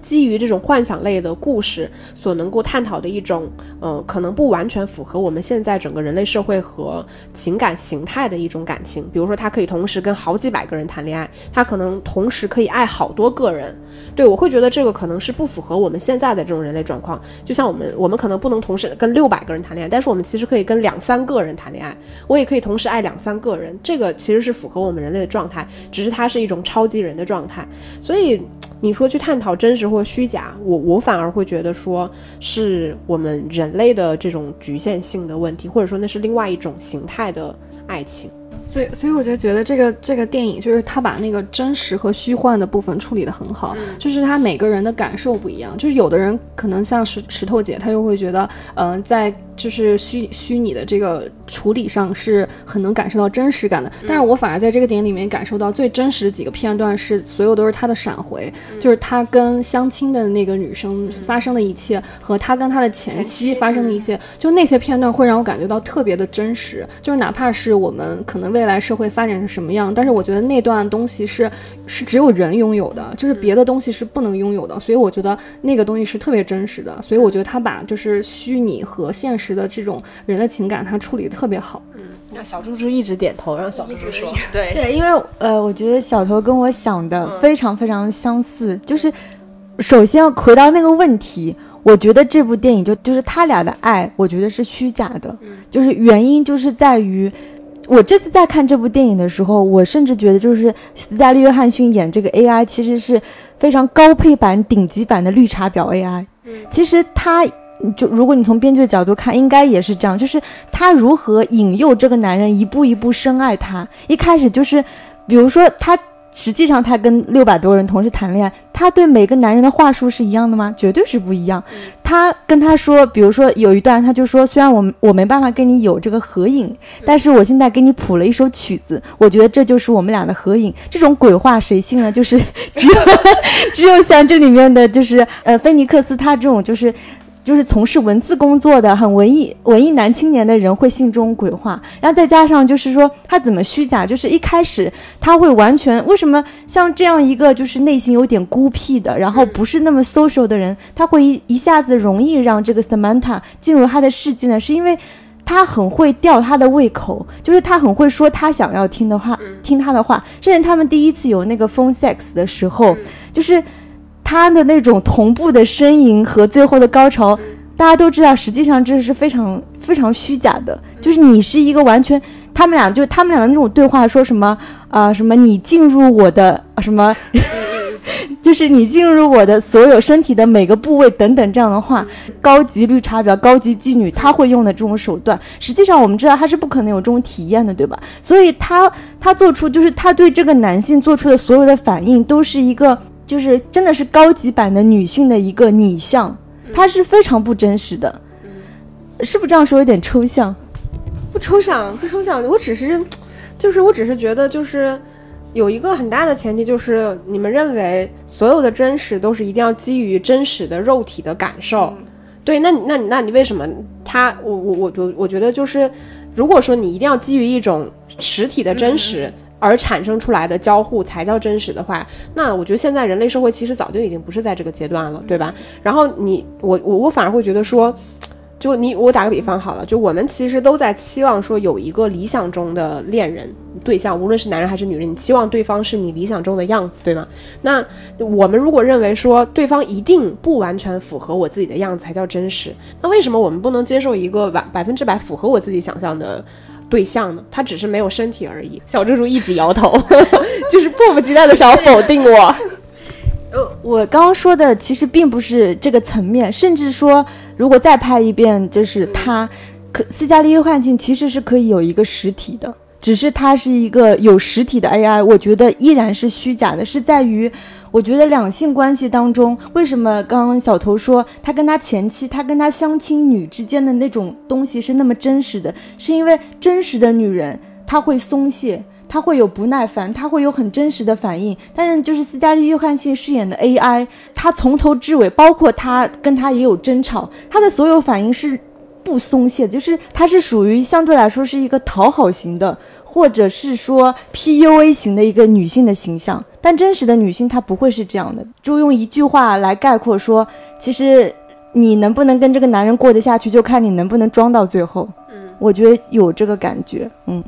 基于这种幻想类的故事所能够探讨的一种，呃，可能不完全符合我们现在整个人类社会和情感形态的一种感情。比如说，他可以同时跟好几百个人谈恋爱，他可能同时可以爱好多个人。对我会觉得这个可能是不符合我们现在的这种人类状况。就像我们，我们可能不能同时跟六百个人谈恋爱，但是我们其实可以跟两三个人谈恋爱。我也可以同时爱两三个人，这个其实是符合我们人类的状态，只是它是一种超级人的状态。所以。你说去探讨真实或虚假，我我反而会觉得说是我们人类的这种局限性的问题，或者说那是另外一种形态的爱情。所以，所以我就觉得这个这个电影就是他把那个真实和虚幻的部分处理得很好，就是他每个人的感受不一样，就是有的人可能像石石头姐，她又会觉得，嗯，在。就是虚虚拟的这个处理上是很能感受到真实感的，但是我反而在这个电影里面感受到最真实的几个片段是所有都是他的闪回，就是他跟相亲的那个女生发生的一切和他跟他的前妻发生的一切，就那些片段会让我感觉到特别的真实，就是哪怕是我们可能未来社会发展成什么样，但是我觉得那段东西是是只有人拥有的，就是别的东西是不能拥有的，所以我觉得那个东西是特别真实的，所以我觉得他把就是虚拟和现实。的这种人的情感，他处理的特别好。嗯，那小猪猪一直点头，让小猪猪说。对对，因为呃，我觉得小头跟我想的非常非常相似。就是首先要回到那个问题，我觉得这部电影就就是他俩的爱，我觉得是虚假的。嗯，就是原因就是在于，我这次在看这部电影的时候，我甚至觉得就是斯嘉丽·约翰逊演这个 AI 其实是非常高配版、顶级版的绿茶婊 AI。嗯，其实他。就如果你从编剧的角度看，应该也是这样，就是他如何引诱这个男人一步一步深爱他。一开始就是，比如说他实际上他跟六百多人同时谈恋爱，他对每个男人的话术是一样的吗？绝对是不一样。他跟他说，比如说有一段，他就说，虽然我我没办法跟你有这个合影，但是我现在给你谱了一首曲子，我觉得这就是我们俩的合影。这种鬼话谁信呢？就是只有 [laughs] 只有像这里面的就是呃菲尼克斯他这种就是。就是从事文字工作的很文艺文艺男青年的人会信这种鬼话，然后再加上就是说他怎么虚假，就是一开始他会完全为什么像这样一个就是内心有点孤僻的，然后不是那么 social 的人，他会一一下子容易让这个 Samantha 进入他的世界呢？是因为他很会吊他的胃口，就是他很会说他想要听的话，听他的话，甚至他们第一次有那个 phone sex 的时候，就是。他的那种同步的呻吟和最后的高潮，大家都知道，实际上这是非常非常虚假的。就是你是一个完全，他们俩就他们俩的那种对话，说什么啊什么你进入我的什么，[laughs] 就是你进入我的所有身体的每个部位等等这样的话，高级绿茶婊、高级妓女他会用的这种手段，实际上我们知道他是不可能有这种体验的，对吧？所以他他做出就是他对这个男性做出的所有的反应都是一个。就是真的是高级版的女性的一个拟像，它是非常不真实的，是不是这样说有点抽象？不抽象，不抽象。我只是，就是我只是觉得，就是有一个很大的前提，就是你们认为所有的真实都是一定要基于真实的肉体的感受。对，那你那你那你为什么他我我我我我觉得就是，如果说你一定要基于一种实体的真实。而产生出来的交互才叫真实的话，那我觉得现在人类社会其实早就已经不是在这个阶段了，对吧？然后你我我我反而会觉得说，就你我打个比方好了，就我们其实都在期望说有一个理想中的恋人对象，无论是男人还是女人，你期望对方是你理想中的样子，对吗？那我们如果认为说对方一定不完全符合我自己的样子才叫真实，那为什么我们不能接受一个百百分之百符合我自己想象的？对象呢？他只是没有身体而已。小蜘蛛一直摇头，[laughs] 就是迫不及待的想要否定我。[laughs] 呃，我刚刚说的其实并不是这个层面，甚至说，如果再拍一遍，就是他，可斯嘉丽约翰逊其实是可以有一个实体的。只是它是一个有实体的 AI，我觉得依然是虚假的。是在于，我觉得两性关系当中，为什么刚刚小头说他跟他前妻，他跟他相亲女之间的那种东西是那么真实的？是因为真实的女人她会松懈，她会有不耐烦，她会有很真实的反应。但是就是斯嘉丽约翰逊饰演的 AI，她从头至尾，包括他跟他也有争吵，他的所有反应是。不松懈，就是它是属于相对来说是一个讨好型的，或者是说 PUA 型的一个女性的形象。但真实的女性她不会是这样的。就用一句话来概括说，其实你能不能跟这个男人过得下去，就看你能不能装到最后。嗯，我觉得有这个感觉。嗯。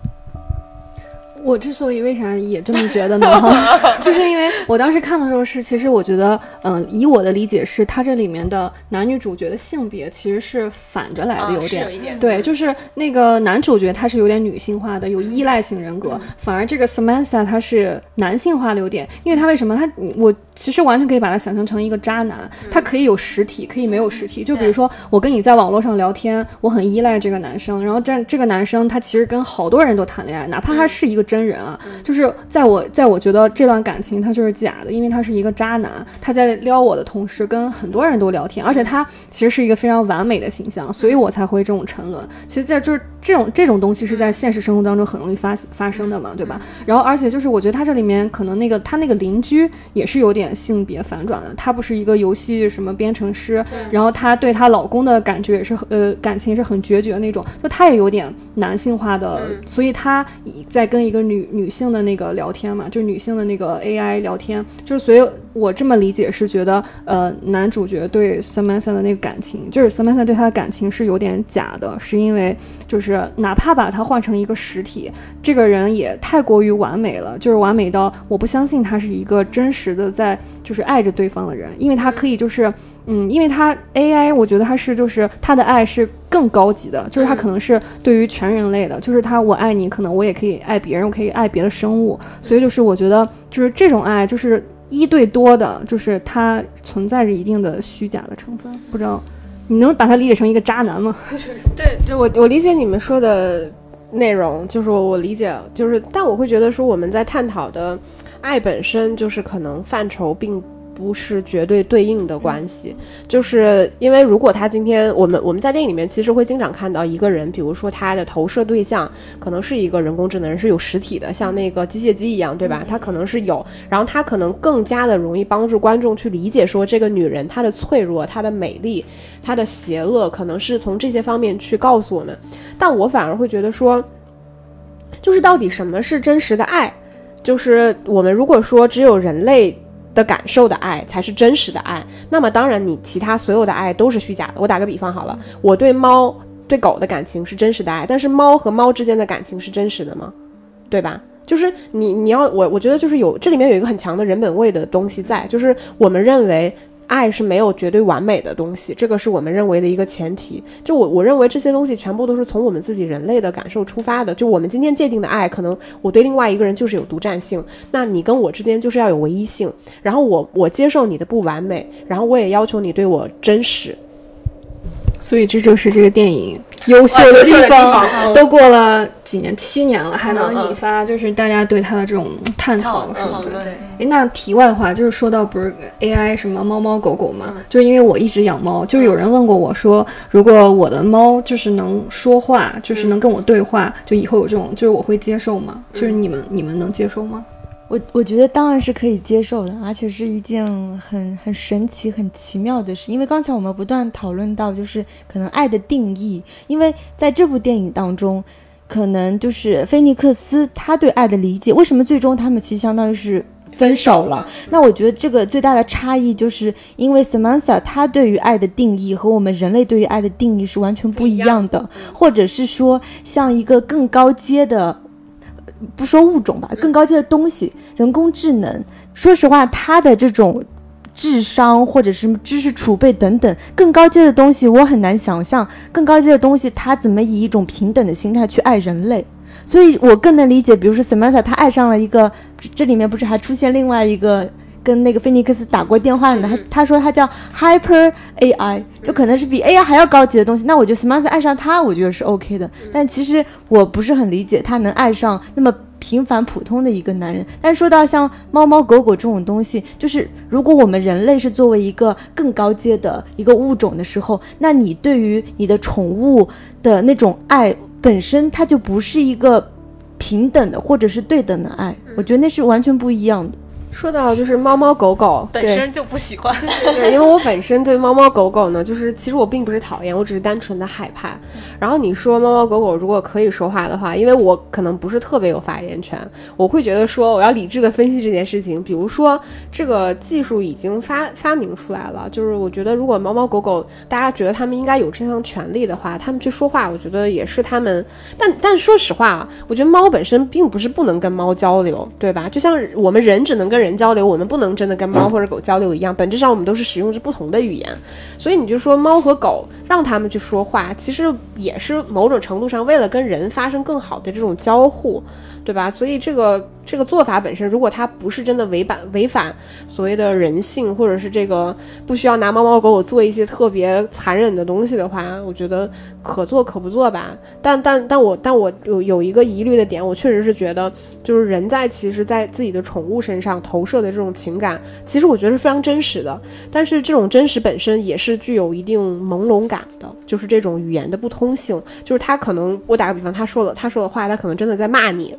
我之所以为啥也这么觉得呢？[laughs] 就是因为我当时看的时候是，其实我觉得，嗯，以我的理解是，它这里面的男女主角的性别其实是反着来的，有点，对，就是那个男主角他是有点女性化的，有依赖型人格，反而这个 Samantha 他是男性化的有点，因为他为什么？他我其实完全可以把他想象成一个渣男，他可以有实体，可以没有实体，就比如说我跟你在网络上聊天，我很依赖这个男生，然后这这个男生他其实跟好多人都谈恋爱，哪怕他是一个。真人啊，就是在我在我觉得这段感情他就是假的，因为他是一个渣男，他在撩我的同时跟很多人都聊天，而且他其实是一个非常完美的形象，所以我才会这种沉沦。其实，在就是这种这种东西是在现实生活当中很容易发发生的嘛，对吧？然后，而且就是我觉得他这里面可能那个他那个邻居也是有点性别反转的，他不是一个游戏什么编程师，然后他对她老公的感觉也是呃感情是很决绝那种，就他也有点男性化的，所以他在跟一个。女女性的那个聊天嘛，就是女性的那个 AI 聊天，就是所有我这么理解是觉得，呃，男主角对 Samantha 的那个感情，就是 Samantha 对他的感情是有点假的，是因为就是哪怕把他换成一个实体，这个人也太过于完美了，就是完美到我不相信他是一个真实的在就是爱着对方的人，因为他可以就是。嗯，因为他 AI，我觉得他是就是他的爱是更高级的，就是他可能是对于全人类的，就是他我爱你，可能我也可以爱别人，我可以爱别的生物，所以就是我觉得就是这种爱就是一对多的，就是它存在着一定的虚假的成分。不知道你能把它理解成一个渣男吗？[laughs] 对对，我我理解你们说的内容，就是我我理解就是，但我会觉得说我们在探讨的。爱本身就是可能范畴并。不是绝对对应的关系，就是因为如果他今天我们我们在电影里面其实会经常看到一个人，比如说他的投射对象可能是一个人工智能人，是有实体的，像那个机械姬一样，对吧？他可能是有，然后他可能更加的容易帮助观众去理解说这个女人她的脆弱、她的美丽、她的邪恶，可能是从这些方面去告诉我们。但我反而会觉得说，就是到底什么是真实的爱？就是我们如果说只有人类。的感受的爱才是真实的爱，那么当然你其他所有的爱都是虚假的。我打个比方好了，我对猫对狗的感情是真实的爱，但是猫和猫之间的感情是真实的吗？对吧？就是你你要我我觉得就是有这里面有一个很强的人本位的东西在，就是我们认为。爱是没有绝对完美的东西，这个是我们认为的一个前提。就我我认为这些东西全部都是从我们自己人类的感受出发的。就我们今天界定的爱，可能我对另外一个人就是有独占性，那你跟我之间就是要有唯一性。然后我我接受你的不完美，然后我也要求你对我真实。所以这就是这个电影优秀的地方。都过了几年，七年了，还能引发就是大家对它的这种探讨，是不是？哎，那题外话就是说到不是 AI 什么猫猫狗狗嘛，就是因为我一直养猫，就有人问过我说，如果我的猫就是能说话，就是能跟我对话，就以后有这种，就是我会接受吗？就是你们你们能接受吗？我我觉得当然是可以接受的，而且是一件很很神奇、很奇妙的事。因为刚才我们不断讨论到，就是可能爱的定义。因为在这部电影当中，可能就是菲尼克斯他对爱的理解，为什么最终他们其实相当于是分手了？那我觉得这个最大的差异，就是因为 Samantha 他对于爱的定义和我们人类对于爱的定义是完全不一样的，或者是说像一个更高阶的。不说物种吧，更高阶的东西，人工智能。说实话，它的这种智商或者是知识储备等等，更高阶的东西，我很难想象更高阶的东西它怎么以一种平等的心态去爱人类。所以我更能理解，比如说 Samantha，她爱上了一个，这里面不是还出现另外一个。跟那个菲尼克斯打过电话的，他他说他叫 Hyper AI，就可能是比 AI 还要高级的东西。那我觉得 Samantha 爱上他，我觉得是 OK 的。但其实我不是很理解他能爱上那么平凡普通的一个男人。但说到像猫猫狗狗这种东西，就是如果我们人类是作为一个更高阶的一个物种的时候，那你对于你的宠物的那种爱本身，它就不是一个平等的或者是对等的爱。我觉得那是完全不一样的。说到就是猫猫狗狗，本身就不喜欢。对对对，因为我本身对猫猫狗狗呢，就是其实我并不是讨厌，我只是单纯的害怕。然后你说猫猫狗狗如果可以说话的话，因为我可能不是特别有发言权，我会觉得说我要理智的分析这件事情。比如说这个技术已经发发明出来了，就是我觉得如果猫猫狗狗大家觉得他们应该有这项权利的话，他们去说话，我觉得也是他们。但但说实话啊，我觉得猫本身并不是不能跟猫交流，对吧？就像我们人只能跟人人交流，我们不能真的跟猫或者狗交流一样，本质上我们都是使用着不同的语言，所以你就说猫和狗让他们去说话，其实也是某种程度上为了跟人发生更好的这种交互，对吧？所以这个。这个做法本身，如果它不是真的违反违反所谓的人性，或者是这个不需要拿猫猫狗狗做一些特别残忍的东西的话，我觉得可做可不做吧。但但但我但我有有一个疑虑的点，我确实是觉得，就是人在其实，在自己的宠物身上投射的这种情感，其实我觉得是非常真实的。但是这种真实本身也是具有一定朦胧感的，就是这种语言的不通性，就是他可能我打个比方，他说了他说的话，他可能真的在骂你，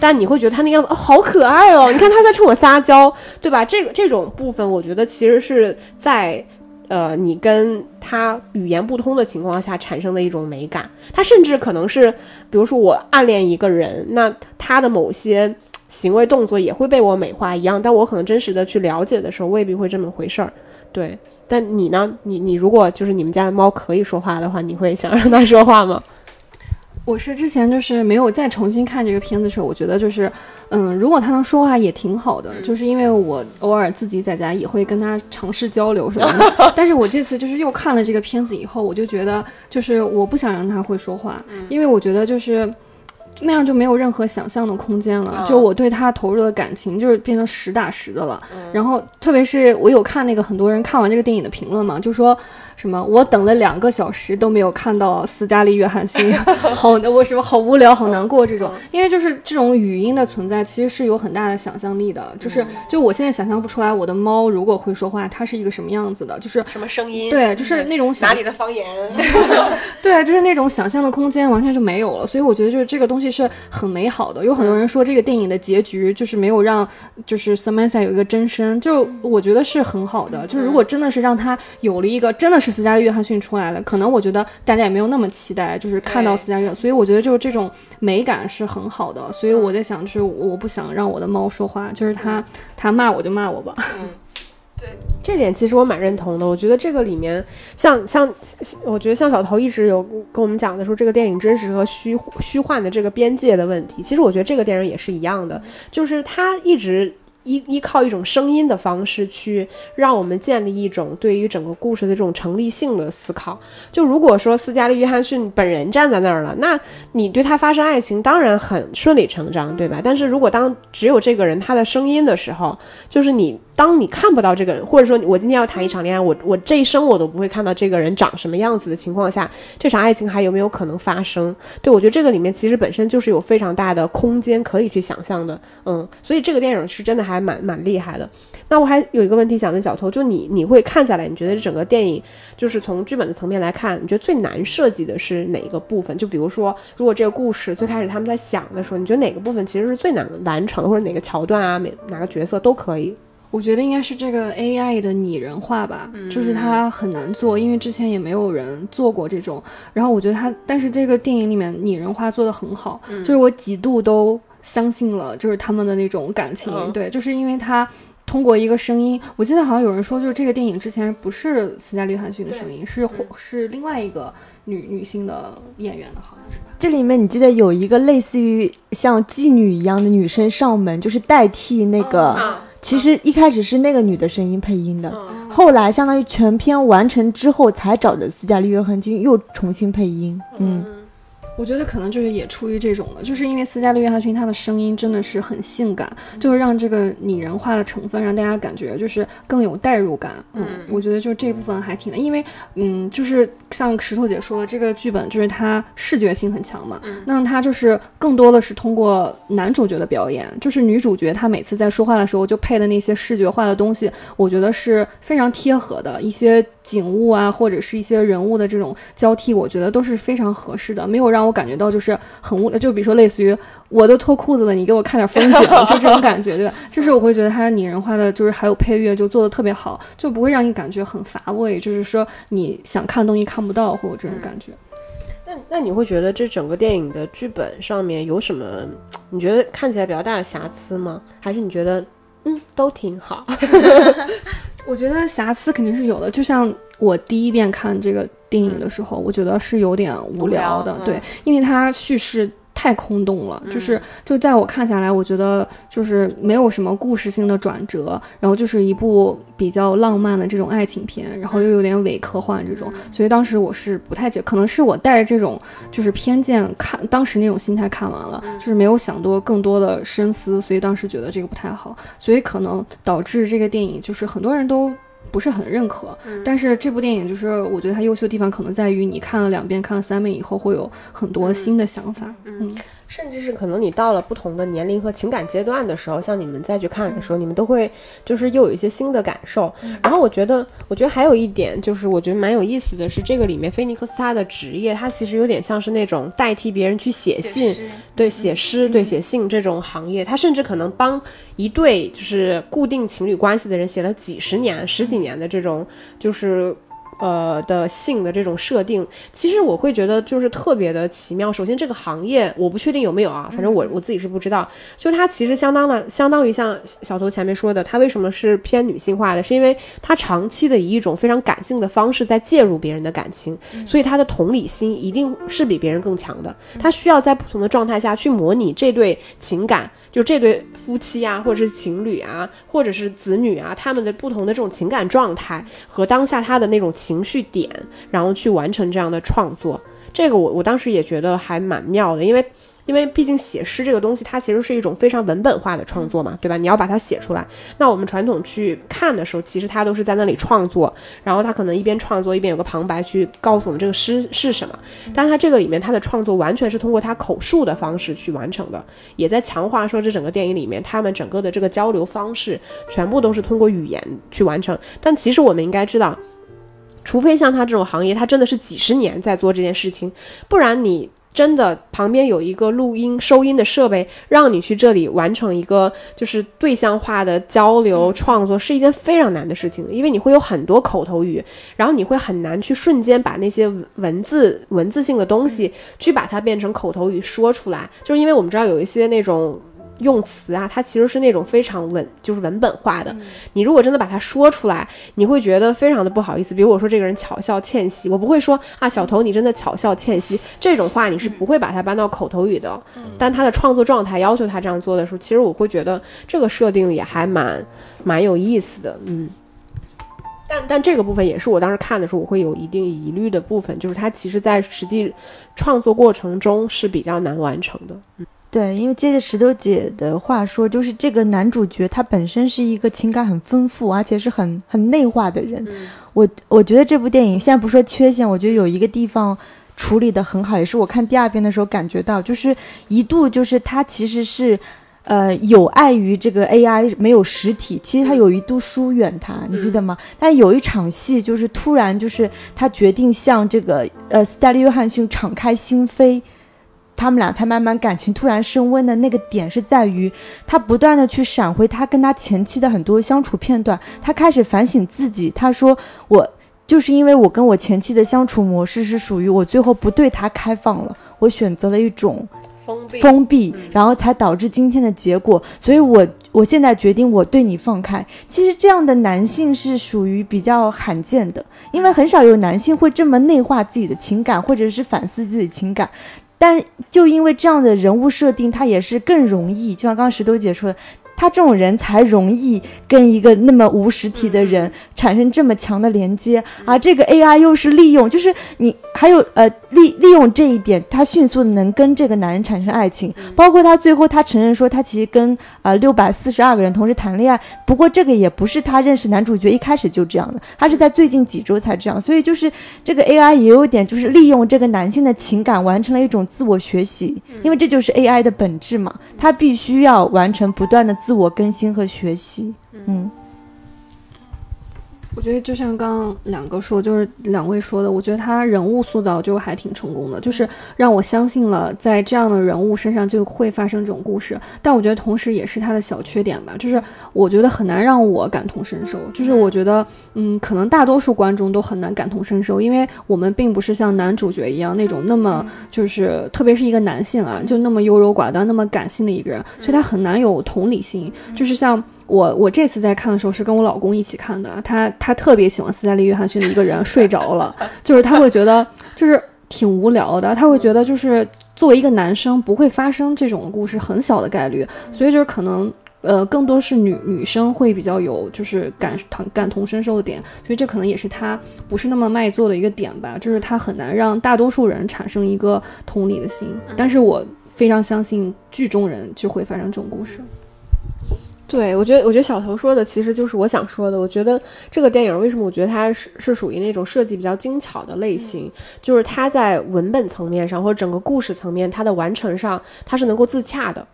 但你会觉得他那样子。哦，好可爱哦！[laughs] 你看他在冲我撒娇，对吧？这个这种部分，我觉得其实是在，呃，你跟他语言不通的情况下产生的一种美感。他甚至可能是，比如说我暗恋一个人，那他的某些行为动作也会被我美化一样。但我可能真实的去了解的时候，未必会这么回事儿。对，但你呢？你你如果就是你们家的猫可以说话的话，你会想让它说话吗？我是之前就是没有再重新看这个片子的时候，我觉得就是，嗯，如果他能说话也挺好的，就是因为我偶尔自己在家也会跟他尝试交流什么的。[laughs] 但是我这次就是又看了这个片子以后，我就觉得就是我不想让他会说话，因为我觉得就是。那样就没有任何想象的空间了。嗯就我对他投入的感情就是变成实打实的了。然后特别是我有看那个很多人看完这个电影的评论嘛，就说什么我等了两个小时都没有看到斯嘉丽·约翰逊，[laughs] 好的我什么好无聊，好难过这种。因为就是这种语音的存在，其实是有很大的想象力的。就是就我现在想象不出来，我的猫如果会说话，它是一个什么样子的，就是。什么声音？对，就是那种想哪里的方言？[laughs] 对，就是那种想象的空间完全就没有了，所以我觉得就是这个东西是很美好的。有很多人说这个电影的结局就是没有让就是 Samantha 有一个真身，就我觉得是很好的。就是如果真的是让他有了一个真的是斯嘉丽·约翰逊出来了，可能我觉得大家也没有那么期待，就是看到斯嘉丽，所以我觉得就是这种美感是很好的。所以我在想，就是我不想让我的猫说话，就是它它骂我就骂我吧。[laughs] 这点其实我蛮认同的。我觉得这个里面，像像，我觉得像小头一直有跟我们讲的说，这个电影真实和虚虚幻的这个边界的问题。其实我觉得这个电影也是一样的，就是它一直。依依靠一种声音的方式去让我们建立一种对于整个故事的这种成立性的思考。就如果说斯嘉丽·约翰逊本人站在那儿了，那你对他发生爱情当然很顺理成章，对吧？但是如果当只有这个人他的声音的时候，就是你当你看不到这个人，或者说我今天要谈一场恋爱，我我这一生我都不会看到这个人长什么样子的情况下，这场爱情还有没有可能发生？对我觉得这个里面其实本身就是有非常大的空间可以去想象的，嗯，所以这个电影是真的还蛮蛮厉害的。那我还有一个问题想问小偷，就你你会看下来，你觉得整个电影就是从剧本的层面来看，你觉得最难设计的是哪一个部分？就比如说，如果这个故事最开始他们在想的时候，你觉得哪个部分其实是最难完成，或者哪个桥段啊，每哪个角色都可以？我觉得应该是这个 AI 的拟人化吧，就是它很难做，因为之前也没有人做过这种。然后我觉得它，但是这个电影里面拟人化做的很好，就是我几度都相信了，就是他们的那种感情。嗯对，就是因为它通过一个声音，我记得好像有人说，就是这个电影之前不是斯嘉丽·约翰逊的声音，是或是另外一个女女性的演员的，好像是吧？这里面你记得有一个类似于像妓女一样的女生上门，就是代替那个。啊，其实一开始是那个女的声音配音的，嗯后来相当于全片完成之后才找的斯嘉丽·约翰逊又重新配音。嗯，我觉得可能就是也出于这种的，就是因为斯嘉丽·约翰逊她的声音真的是很性感，就是让这个拟人化的成分让大家感觉就是更有代入感。嗯，我觉得就这部分还挺的，因为嗯，就是像石头姐说的，这个剧本就是它视觉性很强嘛，那它就是更多的是通过男主角的表演，就是女主角她每次在说话的时候就配的那些视觉化的东西，我觉得是非常贴合的一些景物啊，或者是一些人物的这种交替，我觉得都是非常合适的，没有让我感觉到就是很无聊。就比如说类似于我都脱裤子了，你给我看点风景，[laughs] 就这种感觉，对吧？就是我会觉得它拟人化的，就是还有配乐就做的特别好，就不会让你感觉很乏味，就是说你想看的东西看不到或者这种感觉。那那你会觉得这整个电影的剧本上面有什么你觉得看起来比较大的瑕疵吗？还是你觉得嗯都挺好？[laughs] 我觉得瑕疵肯定是有的，就像我第一遍看这个电影的时候，我觉得是有点无聊的，对，因为它叙事太空洞了，就是就在我看下来，我觉得就是没有什么故事性的转折，然后就是一部比较浪漫的这种爱情片，然后又有点伪科幻这种，所以当时我是不太解，可能是我带着这种就是偏见看当时那种心态看完了，就是没有想多更多的深思，所以当时觉得这个不太好，所以可能导致这个电影就是很多人都。不是很认可，但是这部电影就是我觉得它优秀的地方可能在于你看了两遍、看了三遍以后会有很多新的想法。嗯，甚至是可能你到了不同的年龄和情感阶段的时候，像你们再去看的时候，你们都会就是又有一些新的感受。然后我觉得，我觉得还有一点就是，我觉得蛮有意思的是，这个里面菲尼克斯他的职业，他其实有点像是那种代替别人去写信，对写诗、对写信这种行业，他甚至可能帮一对就是固定情侣关系的人写了几十年、十几年的这种就是。呃的性的这种设定，其实我会觉得就是特别的奇妙。首先，这个行业我不确定有没有啊，反正我我自己是不知道。就它其实相当的，相当于像小头前面说的，它为什么是偏女性化的，是因为它长期的以一种非常感性的方式在介入别人的感情，所以他的同理心一定是比别人更强的。他需要在不同的状态下去模拟这对情感。就这对夫妻啊，或者是情侣啊，或者是子女啊，他们的不同的这种情感状态和当下他的那种情绪点，然后去完成这样的创作。这个我我当时也觉得还蛮妙的，因为因为毕竟写诗这个东西，它其实是一种非常文本化的创作嘛，对吧？你要把它写出来。那我们传统去看的时候，其实他都是在那里创作，然后他可能一边创作一边有个旁白去告诉我们这个诗是什么。但他这个里面他的创作完全是通过他口述的方式去完成的，也在强化说这整个电影里面他们整个的这个交流方式全部都是通过语言去完成。但其实我们应该知道。除非像他这种行业，他真的是几十年在做这件事情，不然你真的旁边有一个录音收音的设备，让你去这里完成一个就是对象化的交流创作，是一件非常难的事情，因为你会有很多口头语，然后你会很难去瞬间把那些文字文字性的东西去把它变成口头语说出来，就是因为我们知道有一些那种。用词啊，它其实是那种非常文，就是文本化的。你如果真的把它说出来，你会觉得非常的不好意思。比如我说这个人巧笑倩兮，我不会说啊，小头你真的巧笑倩兮这种话，你是不会把它搬到口头语的。但他的创作状态要求他这样做的时候，其实我会觉得这个设定也还蛮蛮有意思的。嗯，但但这个部分也是我当时看的时候我会有一定疑虑的部分，就是他其实在实际创作过程中是比较难完成的。嗯。对，因为接着石头姐的话说，就是这个男主角他本身是一个情感很丰富，而且是很很内化的人。我我觉得这部电影现在不说缺陷，我觉得有一个地方处理的很好，也是我看第二遍的时候感觉到，就是一度就是他其实是，呃，有碍于这个 AI 没有实体，其实他有一度疏远他，你记得吗？但有一场戏就是突然就是他决定向这个呃斯嘉丽约翰逊敞开心扉。他们俩才慢慢感情突然升温的那个点是在于，他不断的去闪回他跟他前妻的很多相处片段，他开始反省自己。他说：“我就是因为我跟我前妻的相处模式是属于我最后不对他开放了，我选择了一种封闭，封闭，然后才导致今天的结果。所以，我我现在决定我对你放开。其实这样的男性是属于比较罕见的，因为很少有男性会这么内化自己的情感，或者是反思自己的情感。”但就因为这样的人物设定，他也是更容易，就像刚刚石头姐说的。他这种人才容易跟一个那么无实体的人产生这么强的连接，而这个 AI 又是利用，就是你还有呃利利用这一点，他迅速的能跟这个男人产生爱情，包括他最后他承认说他其实跟呃六百四十二个人同时谈恋爱，不过这个也不是他认识男主角一开始就这样的，他是在最近几周才这样，所以就是这个 AI 也有点就是利用这个男性的情感完成了一种自我学习，因为这就是 AI 的本质嘛，他必须要完成不断的自。自我更新和学习，嗯。我觉得就像刚刚两个说，就是两位说的，我觉得他人物塑造就还挺成功的，就是让我相信了在这样的人物身上就会发生这种故事。但我觉得同时也是他的小缺点吧，就是我觉得很难让我感同身受。就是我觉得，嗯，可能大多数观众都很难感同身受，因为我们并不是像男主角一样那种那么就是特别是一个男性啊，就那么优柔寡断、那么感性的一个人，所以他很难有同理心。就是像。我我这次在看的时候是跟我老公一起看的，他他特别喜欢斯嘉丽约翰逊的一个人睡着了，就是他会觉得就是挺无聊的，他会觉得就是作为一个男生不会发生这种故事很小的概率，所以就是可能呃更多是女女生会比较有就是感同感同身受的点，所以这可能也是他不是那么卖座的一个点吧，就是他很难让大多数人产生一个同理的心，但是我非常相信剧中人就会发生这种故事。对，我觉得，我觉得小头说的其实就是我想说的。我觉得这个电影为什么我觉得它是是属于那种设计比较精巧的类型，就是它在文本层面上或者整个故事层面，它的完成上它是能够自洽的。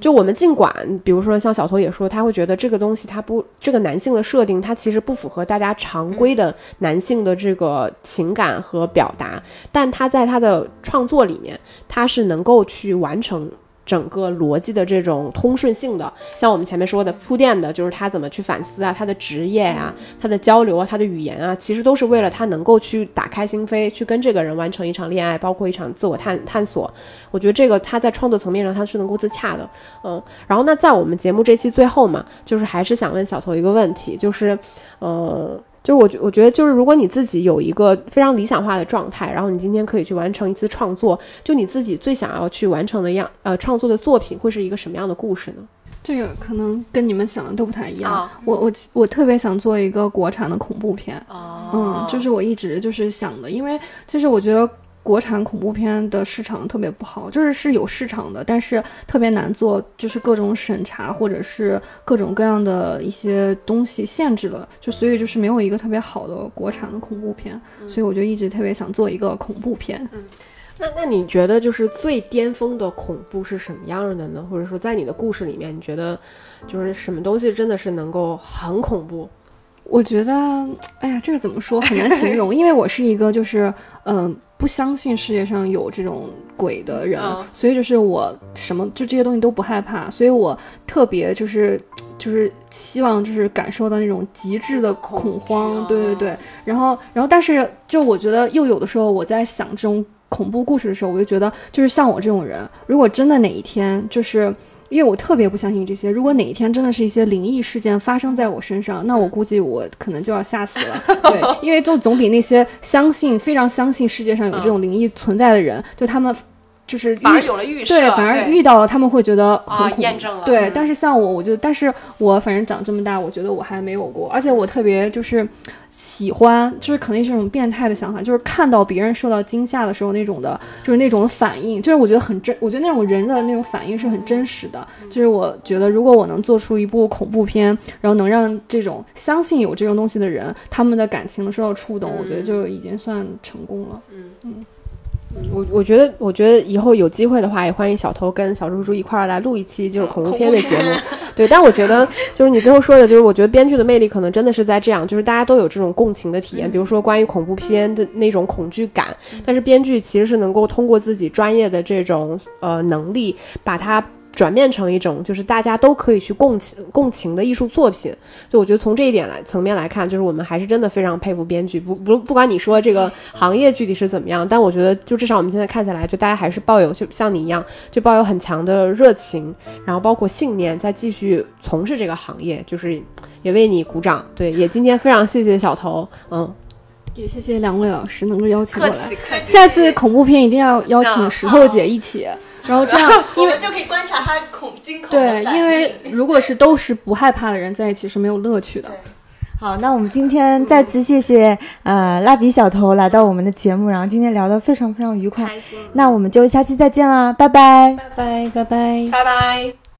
就我们尽管，比如说像小头也说，他会觉得这个东西它不，这个男性的设定它其实不符合大家常规的男性的这个情感和表达，但他在他的创作里面，他是能够去完成。整个逻辑的这种通顺性的，像我们前面说的铺垫的，就是他怎么去反思啊，他的职业啊，他的交流啊，他的语言啊，其实都是为了他能够去打开心扉，去跟这个人完成一场恋爱，包括一场自我探探索。我觉得这个他在创作层面上他是能够自洽的，嗯。然后那在我们节目这期最后嘛，就是还是想问小头一个问题，就是，呃。就是我觉我觉得就是如果你自己有一个非常理想化的状态，然后你今天可以去完成一次创作，就你自己最想要去完成的样呃创作的作品会是一个什么样的故事呢？这个可能跟你们想的都不太一样。我我我特别想做一个国产的恐怖片，嗯，就是我一直就是想的，因为就是我觉得。国产恐怖片的市场特别不好，就是是有市场的，但是特别难做，就是各种审查或者是各种各样的一些东西限制了，就所以就是没有一个特别好的国产的恐怖片，所以我就一直特别想做一个恐怖片。嗯那那你觉得就是最巅峰的恐怖是什么样的呢？或者说在你的故事里面，你觉得就是什么东西真的是能够很恐怖？我觉得，哎呀，这个怎么说很难形容，因为我是一个就是嗯、不相信世界上有这种鬼的人，嗯所以就是我什么就这些东西都不害怕，所以我特别就是就是希望就是感受到那种极致的恐恐慌，惧对对对，然后然后但是就我觉得又有的时候我在想这种恐怖故事的时候，我就觉得就是像我这种人，如果真的哪一天就是。因为我特别不相信这些，如果哪一天真的是一些灵异事件发生在我身上，那我估计我可能就要吓死了。[laughs] 对，因为就总比那些相信、非常相信世界上有这种灵异存在的人，就他们就是遇反而有了预设，对，反而遇到了他们会觉得很啊恐怖。验证了，对，嗯但是像我，我就，但是我反正长这么大，我觉得我还没有过，而且我特别就是喜欢，就是可能是一种变态的想法，就是看到别人受到惊吓的时候那种的，就是那种反应，就是我觉得很真，我觉得那种人的那种反应是很真实的。就是我觉得，如果我能做出一部恐怖片，然后能让这种相信有这种东西的人，他们的感情受到触动，我觉得就已经算成功了。我我觉得，我觉得以后有机会的话，也欢迎小偷跟小猪猪一块儿来录一期就是恐怖片的节目。对，但我觉得就是你最后说的，就是我觉得编剧的魅力可能真的是在这样，就是大家都有这种共情的体验，比如说关于恐怖片的那种恐惧感，但是编剧其实是能够通过自己专业的这种呃能力，把它。转变成一种就是大家都可以去共情共情的艺术作品，就我觉得从这一点来层面来看，就是我们还是真的非常佩服编剧。不不不管你说这个行业具体是怎么样，但我觉得就至少我们现在看下来，就大家还是抱有就像你一样，就抱有很强的热情，然后包括信念，在继续从事这个行业，就是也为你鼓掌。对，也今天非常谢谢小头，嗯，也谢谢两位老师能够邀请我来，下次恐怖片一定要邀请石头姐一起，[laughs] 然后这样，[laughs] 因为我们就可以观察他恐惊恐的对，反应因为 [laughs] 如果是都是不害怕的人在一起是没有乐趣的。好，那我们今天再次谢谢呃蜡笔小头来到我们的节目，然后今天聊得非常非常愉快，心，那我们就下期再见啦，拜拜。拜拜拜拜。拜拜。